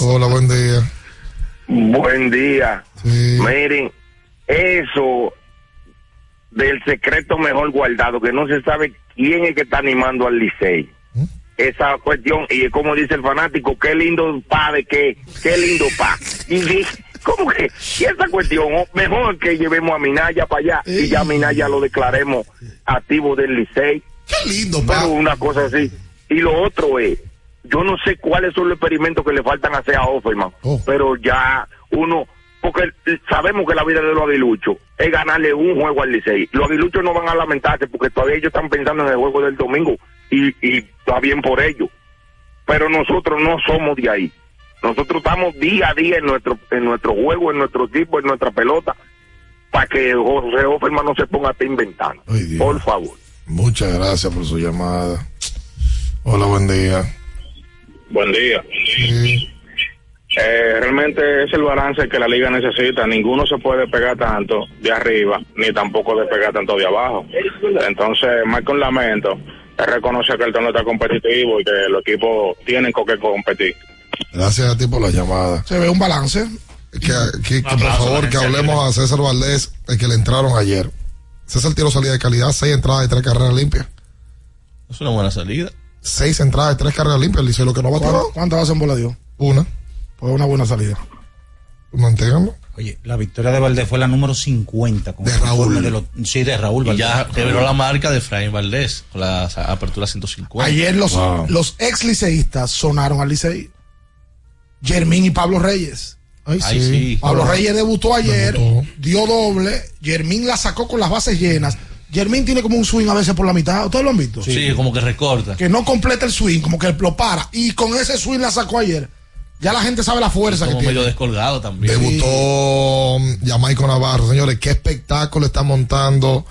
Hola, buen día. Buen día. Miren, eso del secreto mejor guardado, que no se sabe quién es que está animando al Licey. Esa cuestión, y como dice el fanático, qué lindo pa de qué, qué lindo pa. Y di- ¿cómo que? Y esa cuestión, oh, mejor que llevemos a Minaya para allá y ya Minaya lo declaremos activo del Licey. Qué lindo, Pero una cosa así. Y lo otro es, yo no sé cuáles son los experimentos que le faltan hacer a Offerman, pero ya uno, porque sabemos que la vida de los aguiluchos es ganarle un juego al Licey. Los aguiluchos no van a lamentarse porque todavía ellos están pensando en el juego del domingo y, y está bien por ello. Pero nosotros no somos de ahí. Nosotros estamos día a día en nuestro, en nuestro juego, en nuestro tipo, en nuestra pelota, para que José Offerman no se ponga a estar inventando. Por favor. Muchas gracias por su llamada. Hola, buen día. Buen día. Eh, realmente es el balance que la liga necesita. Ninguno se puede pegar tanto de arriba, ni tampoco de pegar tanto de abajo. Entonces, más que un lamento, es reconocer que el torneo está competitivo y que los equipos tienen con qué competir. Gracias a ti por la llamada. Se ve un balance. Que, que- que, por favor, que hablemos a César Valdés, el que le entraron ayer. César tiró salida de calidad, seis entradas y tres carreras limpias. Es una buena salida. Seis entradas y tres carreras limpias, dice lo que no va a ¿Cuántas cuántas bases en bola dio? Una. Pues una buena salida. Manténganlo. Oye, la victoria de Valdés fue la número 50. Con De Raúl. de los- sí, de Raúl Y Valdés. ya quebró la marca de Efraín Valdés con la apertura 150. Ayer los, los ex liceístas sonaron al Licey. Germín y Pablo Reyes. Ay, Ay, sí. sí. Pablo Reyes debutó ayer, dio doble. Germín la sacó con las bases llenas. Germín tiene como un swing a veces por la mitad. ¿Ustedes lo han visto? Sí, como que recorta. Que no completa el swing, como que lo para. Y con ese swing la sacó ayer. Ya la gente sabe la fuerza que Como tiene. medio descolgado también. Debutó Jamaico Navarro. Señores, qué espectáculo está montando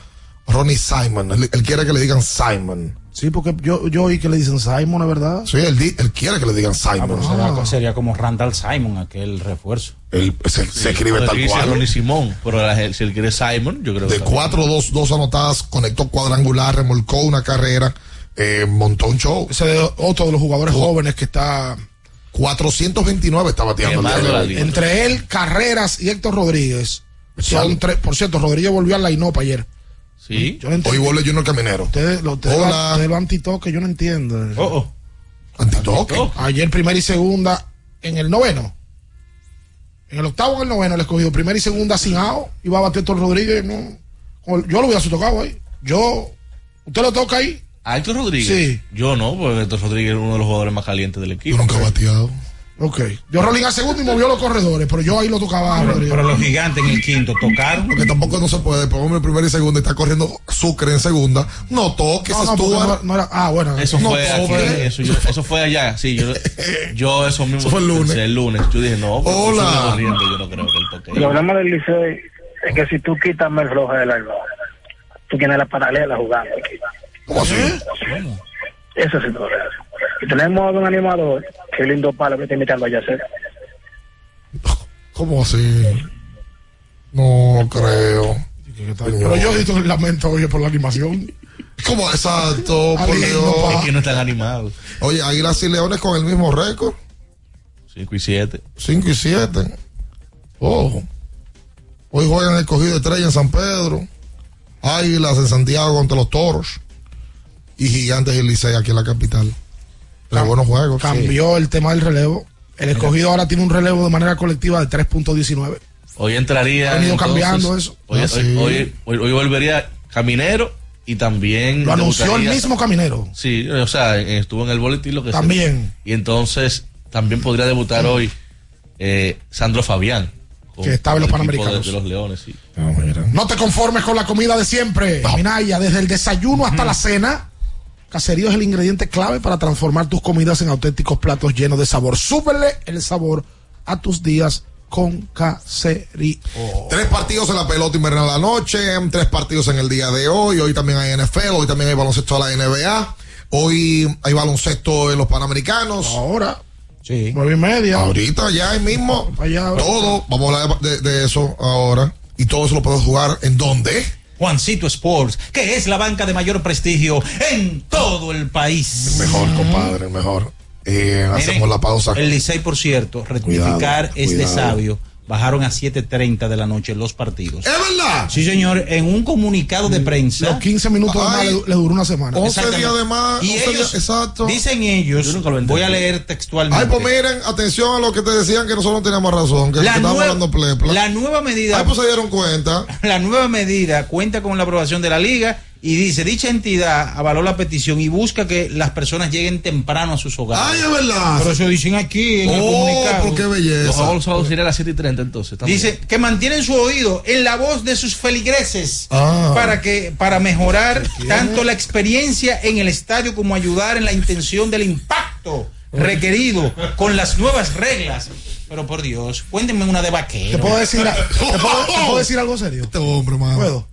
Ronnie Simon. Él, él quiere que le digan Simon. Sí, porque yo, yo oí que le dicen Simon, ¿es verdad? Sí, él, di- él quiere que le digan Ah, Simon. será, sería como Randall Simon, aquel refuerzo. Él se, se escribe tal cual. Ronnie Simón, pero la- si él quiere Simon, yo creo que De cuatro, dos, dos anotadas, conectó cuadrangular, remolcó una carrera, eh, montó un show. Ese es otro de los jugadores jóvenes que está 429 está bateando. el entre él, Carreras y Héctor Rodríguez. Son tres. Por cierto, Rodríguez volvió al line-up ayer. Sí. Yo. Hoy vuelve Junior Caminero. Ustedes, lo- ustedes Hola. lo- ustedes lo antitoque, yo no entiendo. Oh, Antitoque. Ayer primera y segunda en el noveno. En el octavo en el noveno le he escogido primera y segunda sin out. Iba a bater Héctor Rodríguez. No. El- Yo lo hubiera tocado ahí. Yo. ¿Usted lo toca ahí? ¿A Héctor Rodríguez? Sí. Yo no, porque Héctor Rodríguez es uno de los jugadores más calientes del equipo. nunca he bateado. Ok. Yo rolling a segundo y movió los corredores, pero yo ahí lo tocaba a Rodríguez. Pero los gigantes en el quinto tocaron. Porque tampoco no se puede. Ponme el primero y segundo y está corriendo Sucre en segunda. No toques, No, no, no, no era. Ah, bueno. Eso no fue aquí, eso, yo- eso fue allá, sí, yo, yo eso mismo. Eso fue el lunes. pensé El lunes, yo dije, no, porque Hola. yo no creo que él toque. El problema del Licey es que si tú quitas el rojo del alba, tú tienes la paralela jugando. ¿Cómo así? Eso sí todo eso. Y tenemos a un animador, que lindo palo que está imitando a Yacer. ¿Cómo así? No creo. Pero yo he el lamento oye por la animación. ¿Cómo? Exacto, por Dios. Es que no están animados. Oye, Águilas y Leones con el mismo récord. 5 y 7. 5 y 7. Ojo. Hoy juegan el cogido de estrella en San Pedro. Águilas en Santiago contra los toros. Y Gigantes y Licey aquí en la capital. Pero buenos juegos. Cambió el tema del relevo. El escogido ahora tiene un relevo de manera colectiva de 3.19. Hoy entraría. Ha venido entonces, cambiando eso. Hoy, Ah, hoy- sí. hoy- hoy- hoy volvería Caminero y también. Lo anunció el mismo caminero. Sí, o sea, estuvo en el boletín lo que sea. También. Y entonces también podría debutar hoy eh, Sandro Fabián. con Que estaba en los Panamericanos. De, de los Leones, sí. No te conformes con la comida de siempre. Minaya, desde el desayuno hasta la cena. Caserío es el ingrediente clave para transformar tus comidas en auténticos platos llenos de sabor. Súbele el sabor a tus días con Caserío. Tres partidos en la pelota invernal la noche, tres partidos en el día de hoy. Hoy también hay NFL, hoy también hay baloncesto de la NBA. Hoy hay baloncesto en los Panamericanos. Ahora. Sí. Nueve y media. Ahorita, ya ahí mismo. todo. Vamos a hablar de, de eso ahora. Y todo eso lo puedes jugar en dónde? Juancito Sports, que es la banca de mayor prestigio en todo el país. Mejor, compadre, mejor. Eh, hacemos Miren, la pausa. El Licey, por cierto, rectificar Cuidado, es de sabio. Bajaron a 7.30 de la noche los partidos. ¿Es verdad? Sí, señor. En un comunicado de prensa. Los 15 minutos de más le, le duró una semana. 11 Exactamente. días de más. Y 11 ellos días- exacto. Dicen ellos, voy a leer textualmente. Ay, pues miren, atención a lo que te decían que nosotros no teníamos razón, que, La que nueva- hablando plepla. La nueva medida. Ay, pues se dieron cuenta. La nueva medida cuenta con la aprobación de la liga Y dice, dicha entidad avaló la petición y busca que las personas lleguen temprano a sus hogares. Ay, es verdad. Pero eso dicen aquí en el Oh, comunicado. pero qué belleza. Los sábados serían a las 7 y 30 entonces. Dice que mantienen su oído en la voz de sus feligreses Ah. para que para mejorar tanto la experiencia en el estadio como ayudar en la intención del impacto requerido con las nuevas reglas. Pero por Dios, cuéntenme una de vaquero. ¿Te puedo decir, te puedo, te puedo decir algo serio? Este hombre, mano. ¿Puedo?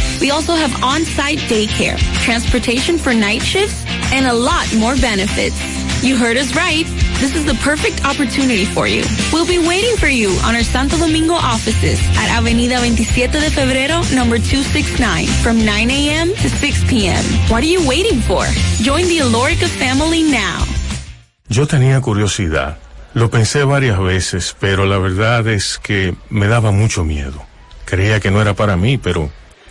We also have on-site daycare, transportation for night shifts, and a lot more benefits. You heard us right. This is the perfect opportunity for you. We'll be waiting for you on our Santo Domingo offices at Avenida 27 de Febrero, number 269, from 9 a.m. to 6 p.m. What are you waiting for? Join the Alorica family now. Yo tenía curiosidad. Lo pensé varias veces, pero la verdad es que me daba mucho miedo. Creía que no era para mí, pero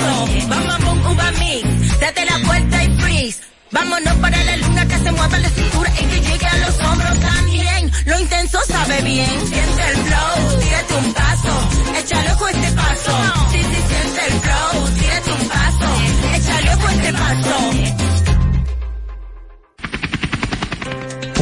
ojo a uva mix. Date la vuelta y freeze. Vámonos para la luna que se mueva la cintura y que llegue a los hombros también. Lo intenso sabe bien, siente el flow,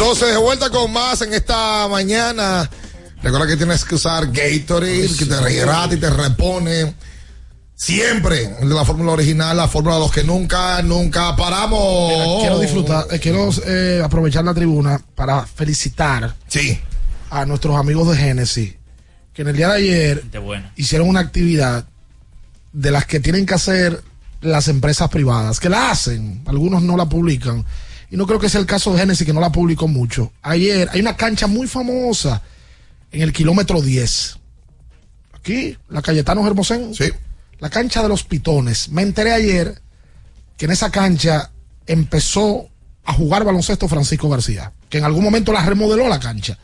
entonces de vuelta con más en esta mañana. Recuerda que tienes que usar Gatorade, que te rehidrata y te repone. Siempre la fórmula original, la fórmula de los que nunca, nunca paramos. Mira, quiero disfrutar, eh, quiero eh, aprovechar la tribuna para felicitar sí. a nuestros amigos de Genesis, que en el día de ayer hicieron una actividad de las que tienen que hacer las empresas privadas, que la hacen, algunos no la publican. Y no creo que sea el caso de Genesis, que no la publicó mucho. Ayer hay una cancha muy famosa en el kilómetro 10. Aquí, la Cayetano Hermosén. Sí. La cancha de los pitones. Me enteré ayer que en esa cancha empezó a jugar baloncesto Francisco García, que en algún momento la remodeló la cancha.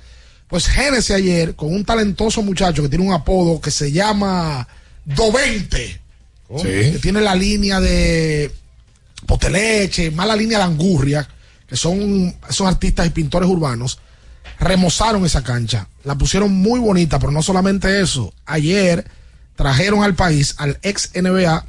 Pues Genesis ayer, con un talentoso muchacho que tiene un apodo que se llama Dovente, que tiene la línea de Poteleche, más la línea de Angurria, que son esos artistas y pintores urbanos, remozaron esa cancha. La pusieron muy bonita, pero no solamente eso. Ayer trajeron al país al ex NBA,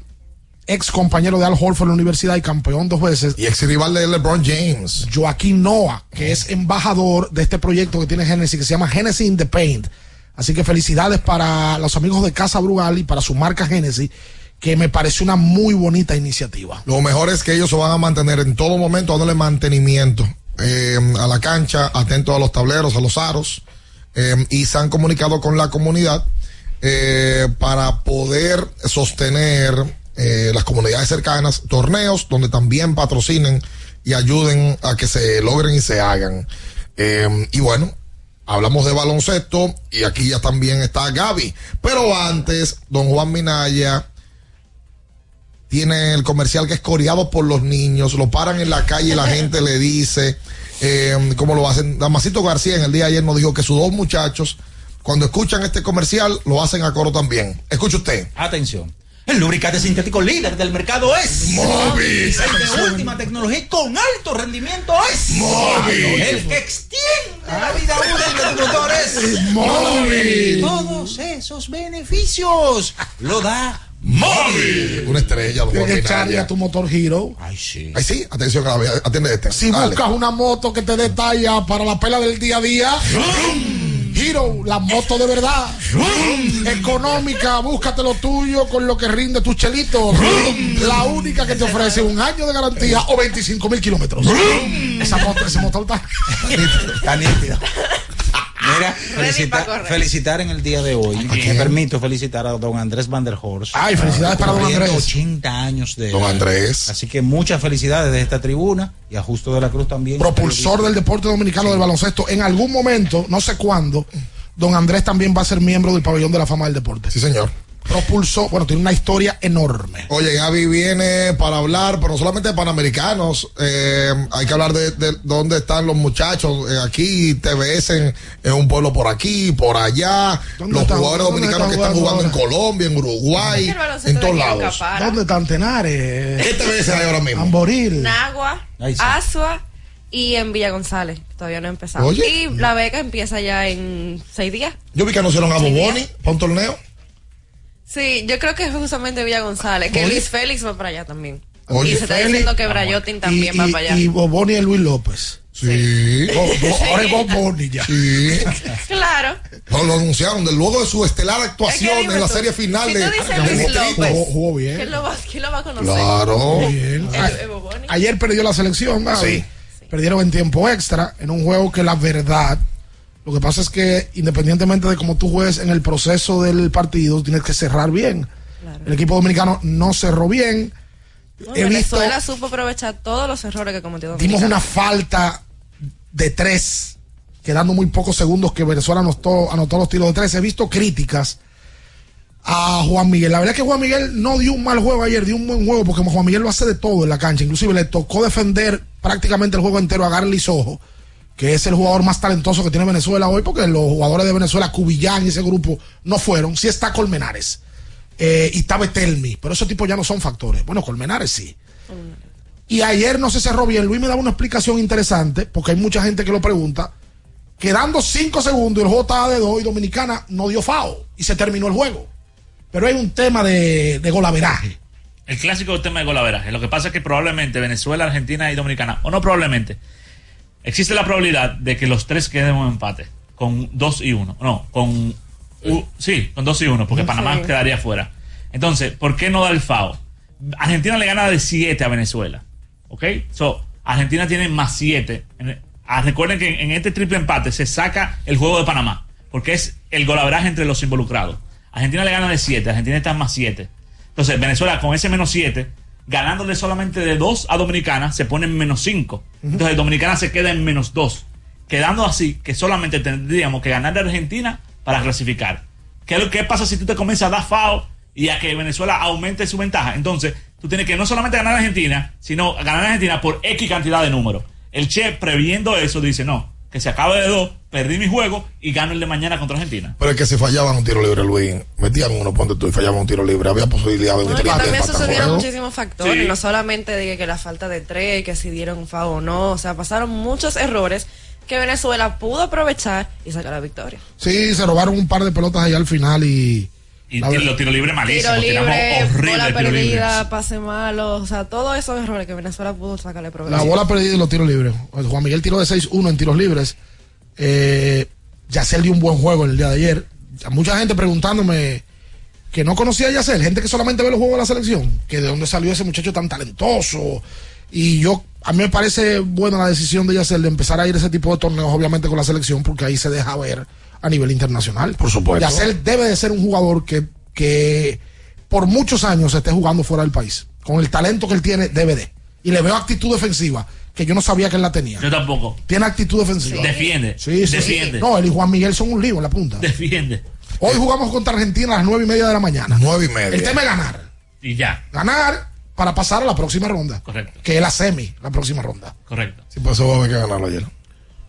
ex compañero de Al Horford en la universidad y campeón dos veces. Y ex rival de LeBron James. Joaquín Noah, que es embajador de este proyecto que tiene Genesis, que se llama Genesis in the Paint. Así que felicidades para los amigos de Casa Brugal y para su marca Genesis, que me pareció una muy bonita iniciativa. Lo mejor es que ellos se van a mantener en todo momento dándole mantenimiento eh, a la cancha, atentos a los tableros, a los aros, eh, y se han comunicado con la comunidad eh, para poder sostener las comunidades cercanas torneos donde también patrocinen y ayuden a que se logren y se hagan. Y bueno, hablamos de baloncesto y aquí ya también está Gaby. Pero antes, don Juan Minaya tiene el comercial que es coreado por los niños, lo paran en la calle y la gente le dice eh, cómo lo hacen. Damasito García en el día de ayer nos dijo que sus dos muchachos, cuando escuchan este comercial, lo hacen a coro también. Escuche usted. Atención. El lubricante sintético líder del mercado es Móvil. El de última tecnología y con alto rendimiento es Móvil. El que extiende la vida útil del motor es Móvil. Todos esos beneficios lo da Móvil. Una estrella, Tienes que echarle a tu motor Hero. Ay, sí. Ahí sí, atención, Gaby, atiende este. Si Dale. buscas una moto que te dé talla para la pela del día a día, Hero, la moto de verdad, económica, búscate lo tuyo con lo que rinde tus chelitos. La única que te ofrece un año de garantía o 25 mil kilómetros. Esa moto, ese motor está. Está nítido. Mira, felicita- felicitar en el día de hoy. Me permito felicitar a don Andrés Van der Horst. Ay, felicidades para don Andrés. 80 años de Don. Andrés. Así que muchas felicidades de esta tribuna y a Justo de la Cruz también. propulsor del deporte dominicano del baloncesto. En algún momento, no sé cuándo, don Andrés también va a ser miembro del pabellón de la fama del deporte. Sí, señor. Propulsor, bueno, tiene una historia enorme. Oye, Gaby viene para hablar, pero no solamente de panamericanos. eh, hay que hablar de, de dónde están los muchachos. eh, aquí, TBS en, en un pueblo por aquí, por allá. ¿Dónde Los están- jugadores dominicanos que están jugando en Colombia, en Uruguay, en todos lados. Capara. ¿Dónde están Tenares? ¿Qué TBS hay ahora mismo? Amboril. Nagua. Asua y en Villa González. Todavía no ha empezado. Oye. Y la beca empieza ya en seis días. Yo vi que anunciaron a Boboni para un torneo. Sí, yo creo que es justamente Villa González, que Oye. Luis Félix va para allá también. Oye, y se está diciendo que Brayotin también y, va y- para allá. Y Boboni es Luis López. Sí. Bo- bo- Ahora es Boboni ya. Sí. Claro. No, lo anunciaron de luego de su estelar actuación Es que dime en la tú, serie final si de, Luis. López, Jugó, jugó bien. ¿Quién lo, va, quién lo va a conocer? Claro. Bien. El- A- el Boboni. Ayer perdió la selección, Gaby. Sí. Perdieron en tiempo extra en un juego que la verdad, lo que pasa es que independientemente de cómo tú juegues en el proceso del partido, tienes que cerrar bien. El equipo dominicano no cerró bien. No, He visto, Venezuela supo aprovechar todos los errores que cometió dimos una falta de tres, quedando muy pocos segundos que Venezuela anotó, anotó los tiros de tres. He visto críticas a Juan Miguel. La verdad es que Juan Miguel no dio un mal juego ayer, dio un buen juego porque Juan Miguel lo hace de todo en la cancha. Inclusive le tocó defender prácticamente el juego entero a Garly Sojo, que es el jugador más talentoso que tiene Venezuela hoy, porque los jugadores de Venezuela, Cubillán y ese grupo, no fueron. Sí está Colmenares eh, y está Betelmi, pero esos tipos ya no son factores. Bueno, Colmenares sí. Y ayer no se cerró bien. Luis me daba una explicación interesante, porque hay mucha gente que lo pregunta. Quedando cinco segundos el estaba de dos y Dominicana no dio FAO y se terminó el juego. Pero hay un tema de, de golaveraje. El clásico tema de golaveraje. Lo que pasa es que probablemente Venezuela, Argentina y Dominicana, o no probablemente, existe la probabilidad de que los tres queden en empate con 2 y 1. No, con. sí, con 2 y 1, porque. Panamá quedaría fuera. Entonces, ¿por qué no da el FAO? Argentina le gana de 7 a Venezuela. ¿Ok? So, Argentina tiene más 7. recuerden que en, este triple empate se saca el juego de Panamá, porque es el golaveraje entre los involucrados. Argentina le gana de 7, Argentina está en más 7. Entonces, Venezuela con ese menos 7, ganándole solamente de 2 a Dominicana, se pone en menos 5. Entonces, Dominicana se queda en menos 2. Quedando así, que solamente tendríamos que ganar de Argentina para clasificar. ¿Qué, qué pasa si tú te comienzas a dar FAO y a que Venezuela aumente su ventaja? Entonces, tú tienes que no solamente ganar a Argentina, sino ganar a Argentina por X cantidad de números. El Che, previendo eso, dice, no, que se acabe de dos, perdí mi juego y gano el de mañana contra Argentina. Pero es que si fallaban un tiro libre, Luis, metían uno, ponte tú, y fallaban un tiro libre, había posibilidad de un No, empate, también sucedieron muchísimos factores, Sí. no solamente de que la falta de tres, que si dieron FAO o no, o sea, pasaron muchos errores que Venezuela pudo aprovechar y sacar la victoria. Sí, se robaron un par de pelotas allá al final y. Y la tiro- tiros libres Tiro malísimos, tiramos libre, horrible bola tiro libre. perdida, pase malo, o sea, todos esos errores que Venezuela pudo sacarle provecho. La bola perdida y los tiros libres. Juan Miguel tiró de 6-1 en tiros libres. Eh, Yacel dio un buen juego el día de ayer. Mucha gente preguntándome que no conocía a Yacel, gente que solamente ve los juegos de la selección, que de dónde salió ese muchacho tan talentoso. Y yo, a mí me parece buena la decisión de Yacel de empezar a ir a ese tipo de torneos, obviamente con la selección, porque ahí se deja ver a nivel internacional. Por supuesto. Yacel debe de ser un jugador que, que por muchos años esté jugando fuera del país. Con el talento que él tiene, debe de. Y le veo actitud defensiva, que yo no sabía que él la tenía. Yo tampoco. Tiene actitud defensiva. Defiende. Sí, sí. Defiende. No, él y Juan Miguel son un lío en la punta. Defiende. Hoy jugamos contra Argentina a las nueve y media de la mañana. Nueve y media. El tema es ganar. Y ya. Ganar para pasar a la próxima ronda. Correcto. Que es la semi, la próxima ronda. Correcto. Sí, pues eso va a haber que ganarlo ayer.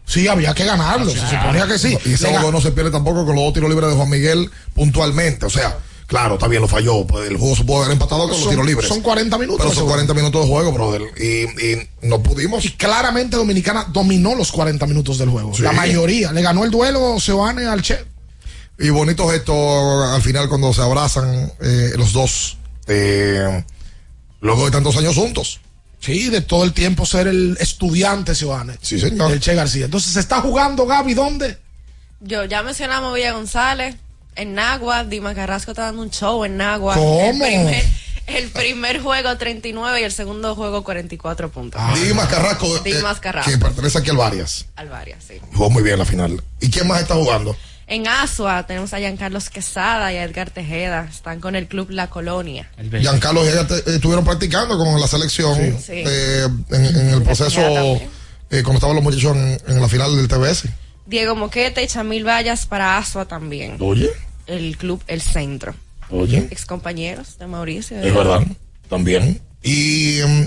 Sí, había que ganarlo. Se suponía que sí. Y ese juego no se pierde tampoco con los dos tiros libres de Juan Miguel puntualmente. O sea, claro, está bien, lo falló. Pues el juego se puede haber empatado con los tiros libres. son 40 minutos Pero son juego. 40 minutos de juego, brother. Y, y no pudimos. Y claramente Dominicana dominó los 40 minutos del juego. Sí. La mayoría. Le ganó el duelo Seoane al Che. Y bonito gesto al final cuando se abrazan eh, los dos. eh, luego de tantos años juntos. Sí, de todo el tiempo ser el estudiante Seoane. Sí, señor. El Che García. Entonces se está jugando Gaby, ¿dónde? Yo ya mencionamos Villa González, en Nagua, Dima Carrasco está dando un show en Nagua. ¿Cómo? El primer, el primer juego 39 y el segundo juego 44 puntos. Dimas Carrasco. eh, Dimas Carrasco. Que pertenece aquí al Varias. Alvaria, sí. Jugó muy bien la final. ¿Y quién más está jugando? En Asua tenemos a Giancarlos Quesada y a Edgar Tejeda. Están con el club La Colonia. Giancarlo y ella te- eh, estuvieron practicando con la selección Sí. eh, en, en el proceso eh, cuando estaban los muchachos en, en la final del TBS. Diego Moquete y Chamil Vallas para Asua también. Oye, El club El Centro. oye, Ex compañeros de Mauricio. es verdad, también. Y em,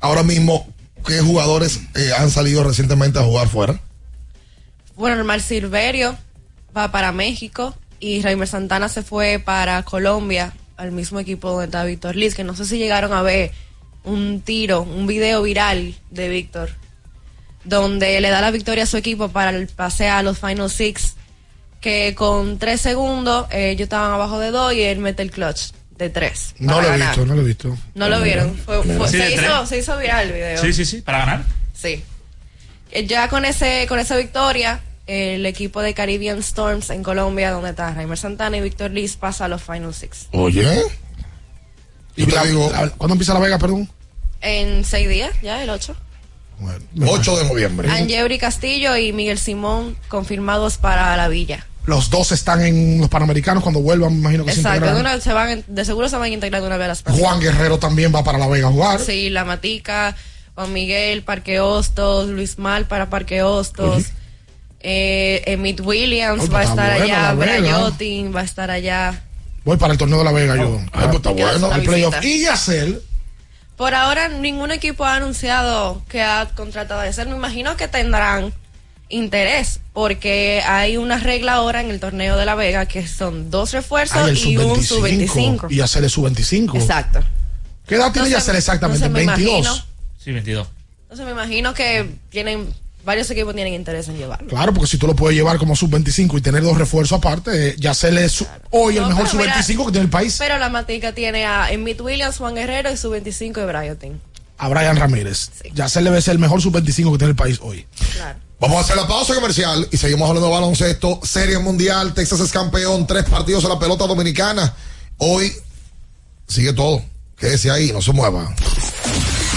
ahora mismo, ¿qué jugadores eh, han salido recientemente a jugar fuera? Bueno, Normal Silverio va para México y Raimer Santana se fue para Colombia, al mismo equipo donde está Víctor Liz, que no sé si llegaron a ver un tiro, un video viral de Víctor, donde le da la victoria a su equipo para el pase a los Final Six, que con tres segundos eh, ellos estaban abajo de dos y él mete el clutch de tres. No lo he ganar. visto, no lo he visto. No lo vieron. Fue- fue- Sí, se, hizo, se hizo viral el video. Sí, sí, sí, para ganar. Sí. Ya con ese con esa victoria, el equipo de Caribbean Storms en Colombia, donde está Raimer Santana y Víctor Liz, pasa a los Final Six. Oye, Y la- la- ¿Cuándo empieza la Vega, perdón? En seis días, ya el 8. 8 de noviembre. Angebri Castillo y Miguel Simón confirmados para la Villa. Los dos están en los Panamericanos cuando vuelvan, me imagino que se de, integrarán. una- se van, de seguro se van a integrar de una vez a las. Juan Guerrero también va para la Vega a jugar. Sí, La Matica, Juan Miguel, Parque Hostos, Luis Mal para Parque Hostos. Eh, Emmett Williams va a estar bueno, allá. Brayotin va a estar allá. Voy para el torneo de la Vega yo. Ay, pues está bueno. El playoff. Y Yacel, Por ahora ningún equipo ha anunciado que ha contratado a Yacel. Me imagino que tendrán interés porque hay una regla ahora en el torneo de La Vega que son dos refuerzos y un sub-25. sub-25. Y Yacel es sub-25. Exacto. ¿Qué edad tiene Entonces, Yacel exactamente? me 22. imagino- Sí, 22. Entonces me imagino que tienen varios equipos tienen interés en llevarlo. Claro, porque si tú lo puedes llevar como sub-25 y tener dos refuerzos aparte, eh, Yacel es su- hoy el mejor pero mira, sub-25 que tiene el país. Pero la Matica tiene a Emmett Williams, Juan Guerrero y sub-25 de Bryotin. a Brian Ramírez. Ya se le debe ser el mejor sub-25 que tiene el país hoy. Vamos a hacer la pausa comercial y seguimos hablando de baloncesto. Serie Mundial, Texas es campeón, tres partidos a la pelota dominicana. Hoy sigue todo. Quédese ahí, no se mueva.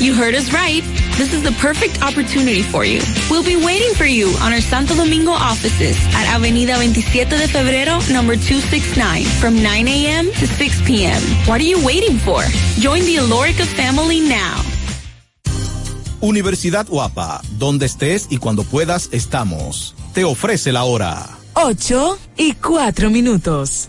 You heard us right. This is the perfect opportunity for you. We'll be waiting for you on our Santo Domingo offices at Avenida 27 de Febrero, number 269, from 9 a.m. to 6 p.m. What are you waiting for? Join the Alorica family now. Universidad Guapa, donde estés y cuando puedas estamos. Te ofrece la hora. 8 y 4 minutos.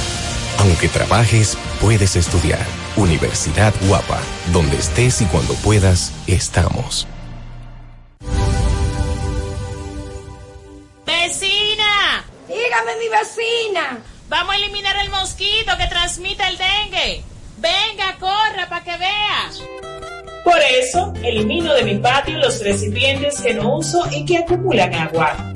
Aunque trabajes, puedes estudiar. Universidad Guapa, donde estés y cuando puedas, estamos. ¡Vecina! Dígame, mi vecina. Vamos a eliminar el mosquito que transmite el dengue. Venga, corra para que vea. Por eso, elimino de mi patio los recipientes que no uso y que acumulan agua.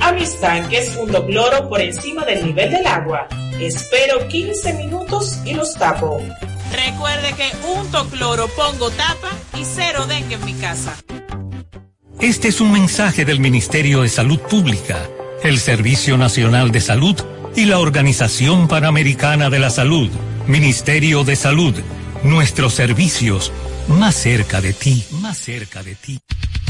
A mis tanques junto cloro por encima del nivel del agua. Espero 15 minutos y los tapo. Recuerde que unto cloro, pongo tapa y cero dengue en mi casa. Este es un mensaje del Ministerio de Salud Pública, el Servicio Nacional de Salud y la Organización Panamericana de la Salud. Ministerio de Salud, nuestros servicios más cerca de ti, más cerca de ti.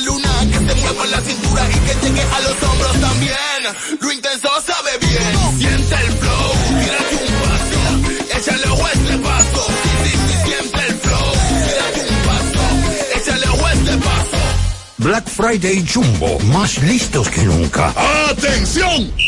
Luna, que se mueva la cintura y que llegue a los hombros también. Lo intenso sabe bien. Siente el flow, tírate un paso, échale ojo a este paso. Sí, sí, sí, siente el flow. Tírate un paso, échale ojo a este paso. Black Friday Jumbo, más listos que nunca. ¡Atención!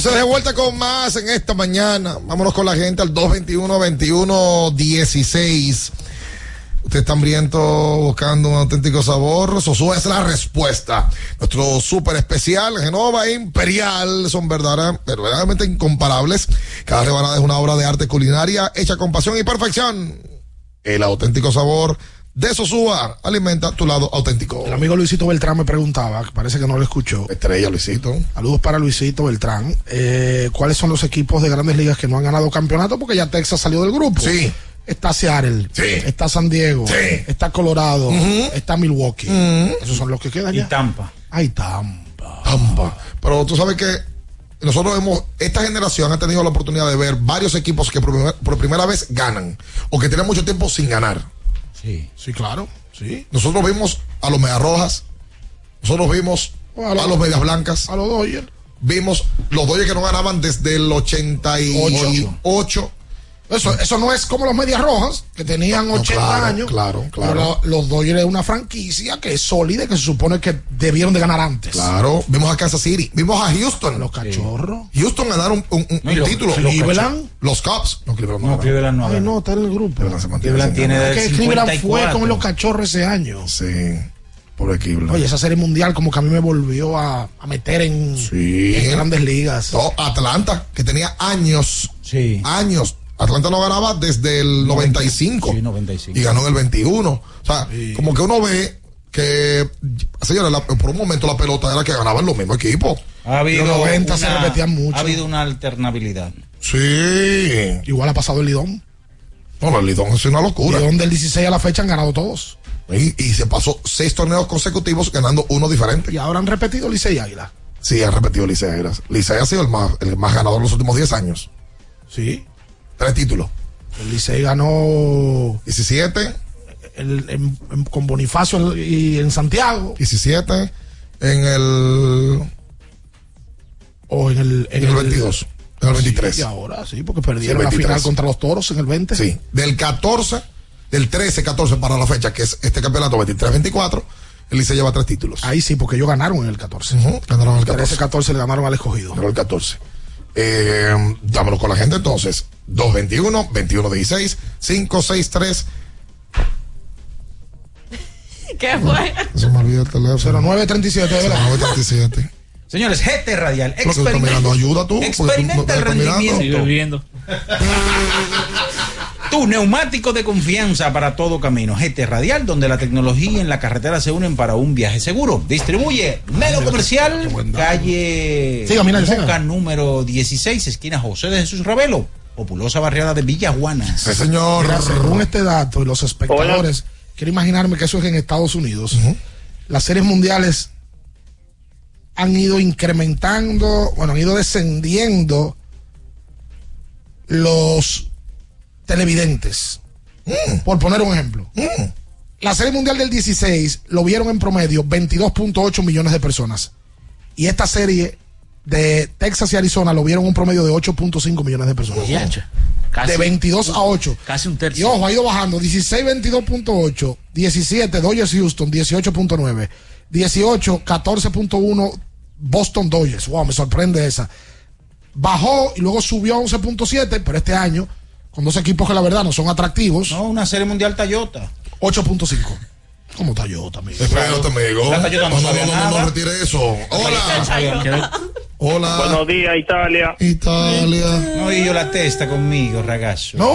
Entonces, de vuelta con más en esta mañana. Vámonos con la gente al 221-21-16. Usted está hambriento buscando un auténtico sabor. Sosúa es la respuesta. Nuestro súper especial, Genova Imperial, son verdaderamente incomparables. Cada rebanada es una obra de arte culinaria hecha con pasión y perfección. El auténtico sabor de Sosúa alimenta tu lado auténtico. El amigo Luisito Beltrán me preguntaba, que parece que no lo escuchó. Estrella, Luisito. Saludos para Luisito Beltrán. Eh, ¿Cuáles son los equipos de grandes ligas que no han ganado campeonato? Porque ya Texas salió del grupo. Sí. Está Seattle, sí. está San Diego, sí. está Colorado, uh -huh. está Milwaukee. Uh -huh. Esos son los que quedan ya. Y Tampa. Ay, Tampa. Tampa. Pero tú sabes que nosotros hemos, esta generación ha tenido la oportunidad de ver varios equipos que por primera vez ganan o que tienen mucho tiempo sin ganar. Sí. Sí, claro. Sí. Nosotros vimos a los Medias Rojas, nosotros vimos a, lo, a, los Medias Blancas, a los Dodgers. Vimos los Dodgers que no ganaban desde el 88. 8. Eso, eso no es como los Medias Rojas, que tenían no, 80 claro, años. Claro, claro. Pero los Dodgers es una franquicia que es sólida, que se supone que debieron de ganar antes. Claro. Vimos a Kansas City, vimos a Houston. Los cachorros. Sí. Houston ganaron un, un, no, un los, título. Los Cleveland. Los Cubs. No, Cleveland no. No, Cleveland no. Ay, no, está en el grupo. Cleveland, Cleveland tiene es que Cleveland fue con los cachorros ese año. Sí. Por Cleveland. Oye, esa serie mundial como que a mí me volvió a, a meter en, sí. en, grandes ligas. No, Atlanta, que tenía años. Sí. Años. Atlanta no ganaba desde el 95. Sí, 95. Y ganó en el 21. O sea, sí. como que uno ve que, señores, la, por un momento la pelota era que ganaban los mismos equipos. Ha habido los 90 una, se repetían mucho. Ha habido una alternabilidad. Sí. Igual ha pasado el Lidón. No, el Lidón es una locura. El Lidón del 16 a la fecha han ganado todos. Y, y, se pasó seis torneos consecutivos ganando uno diferente. Y ahora han repetido Licey Águila. Sí, han repetido Licey Águila. Licey ha sido el más, el más ganador en los últimos 10 años. Sí. Tres títulos. El Licey ganó 17. El, en, en, con Bonifacio y en Santiago. 17. En el. O en el, En el 22. En el 23. Y ahora sí, porque perdieron Sí, la 23. final contra los toros en el 20. Sí, del 14, del 13, 14 para la fecha, que es este campeonato 23-24, el Licey lleva tres títulos. Ahí sí, porque ellos ganaron en el 14. Ujú, ganaron el 14. 13-14 le ganaron al escogido. Ganó el 14. Eh, dámelo con la gente entonces. 221, 2116, 563. ¿Qué fue? Se me olvidó el teléfono. 0937, ¿verdad? 0937. Señores, GT Radial. Mirando, ayuda tú. porque tú no Experimenta el estás mirando. rendimiento. Tu neumático de confianza para todo camino. GT Radial, donde la tecnología y la carretera se unen para un viaje seguro. Distribuye Melo Comercial, calle Siga, mira, siga. Moca número 16, esquina José de Jesús Ravelo. Populosa barriada de Villajuana. Sí, señor. Mira, según este dato y los espectadores, quiero imaginarme que eso es en Estados Unidos. Las series mundiales han ido incrementando, bueno, han ido descendiendo los televidentes. Por poner un ejemplo. La serie mundial del 16 lo vieron en promedio 22.8 millones de personas. Y esta serie de Texas y Arizona lo vieron un promedio de 8.5 millones de personas. Casi- de 22 a 8. Casi un tercio. Y ojo, ha ido bajando. 16, 22.8. 17, Dodgers Houston, 18.9. 18, 14.1, Boston Dodgers. Wow, me sorprende esa. Bajó y luego subió a 11.7, pero este año, con dos equipos que la verdad no son atractivos. No, una serie mundial Toyota. 8.5. ¿Cómo Toyota, amigo? Espérate, amigo. La Toyota no No, no, no, no, retire eso. Hola. Hola. Buenos días, Italia. Italia. No, y yo la testa conmigo, ragazzo. ¡No!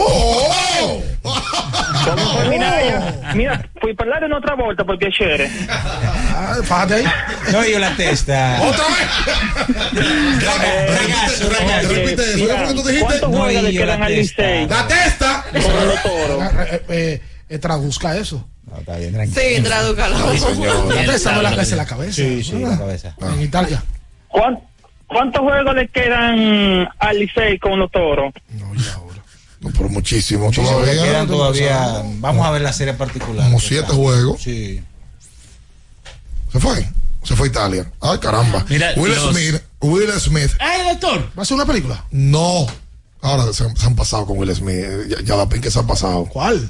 ¿Cómo fue Minaya? Mira, fui a parlare un'altra volta per piacere. Ah, fájate ahí. No, yo la testa. Otra vez. Ragazzo, ragazzo. Repite eso. ¿Qué fue que tú dijiste? ¿Cuántos No, quedan la al testa. Licey La testa. con los toros? Eh, eh, eh, traduzca eso. No, está bien, tranquilo. Sí, tradúcalo. La no cabeza la cabeza. Sí, sí, la cabeza. En Italia. ¿Cuán- ¿Cuántos juegos le quedan al Licey con los toros? No, pero muchísimo. Le Todavía. quedan todavía. Vamos a ver la serie particular. Como siete está. juegos. Sí. Se fue. Se fue a Italia. Ay, caramba. Mira, Will los- Smith. Will Smith. ¡Ay, doctor! ¿Va a ser una película? No. Ahora se, se han pasado con Will Smith. Ya, ya la que se ha pasado. ¿Cuál?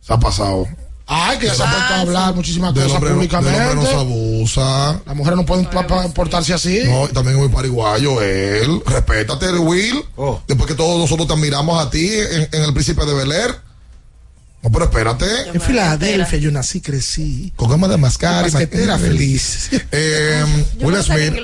Se ha pasado. Ay, que ya se ha puesto a hablar muchísimas Del cosas hombre, del hombre no se públicamente. abusa. Las mujeres no pueden portarse así. No, y también es muy pariguayo él. Respétate, Will. Oh. Después que todos nosotros te admiramos a ti en, en El Príncipe de Bel Air. No, pero espérate. En Filadelfia yo nací, crecí. Con gama de mascar y Basquetera feliz. Eh, Will Smith.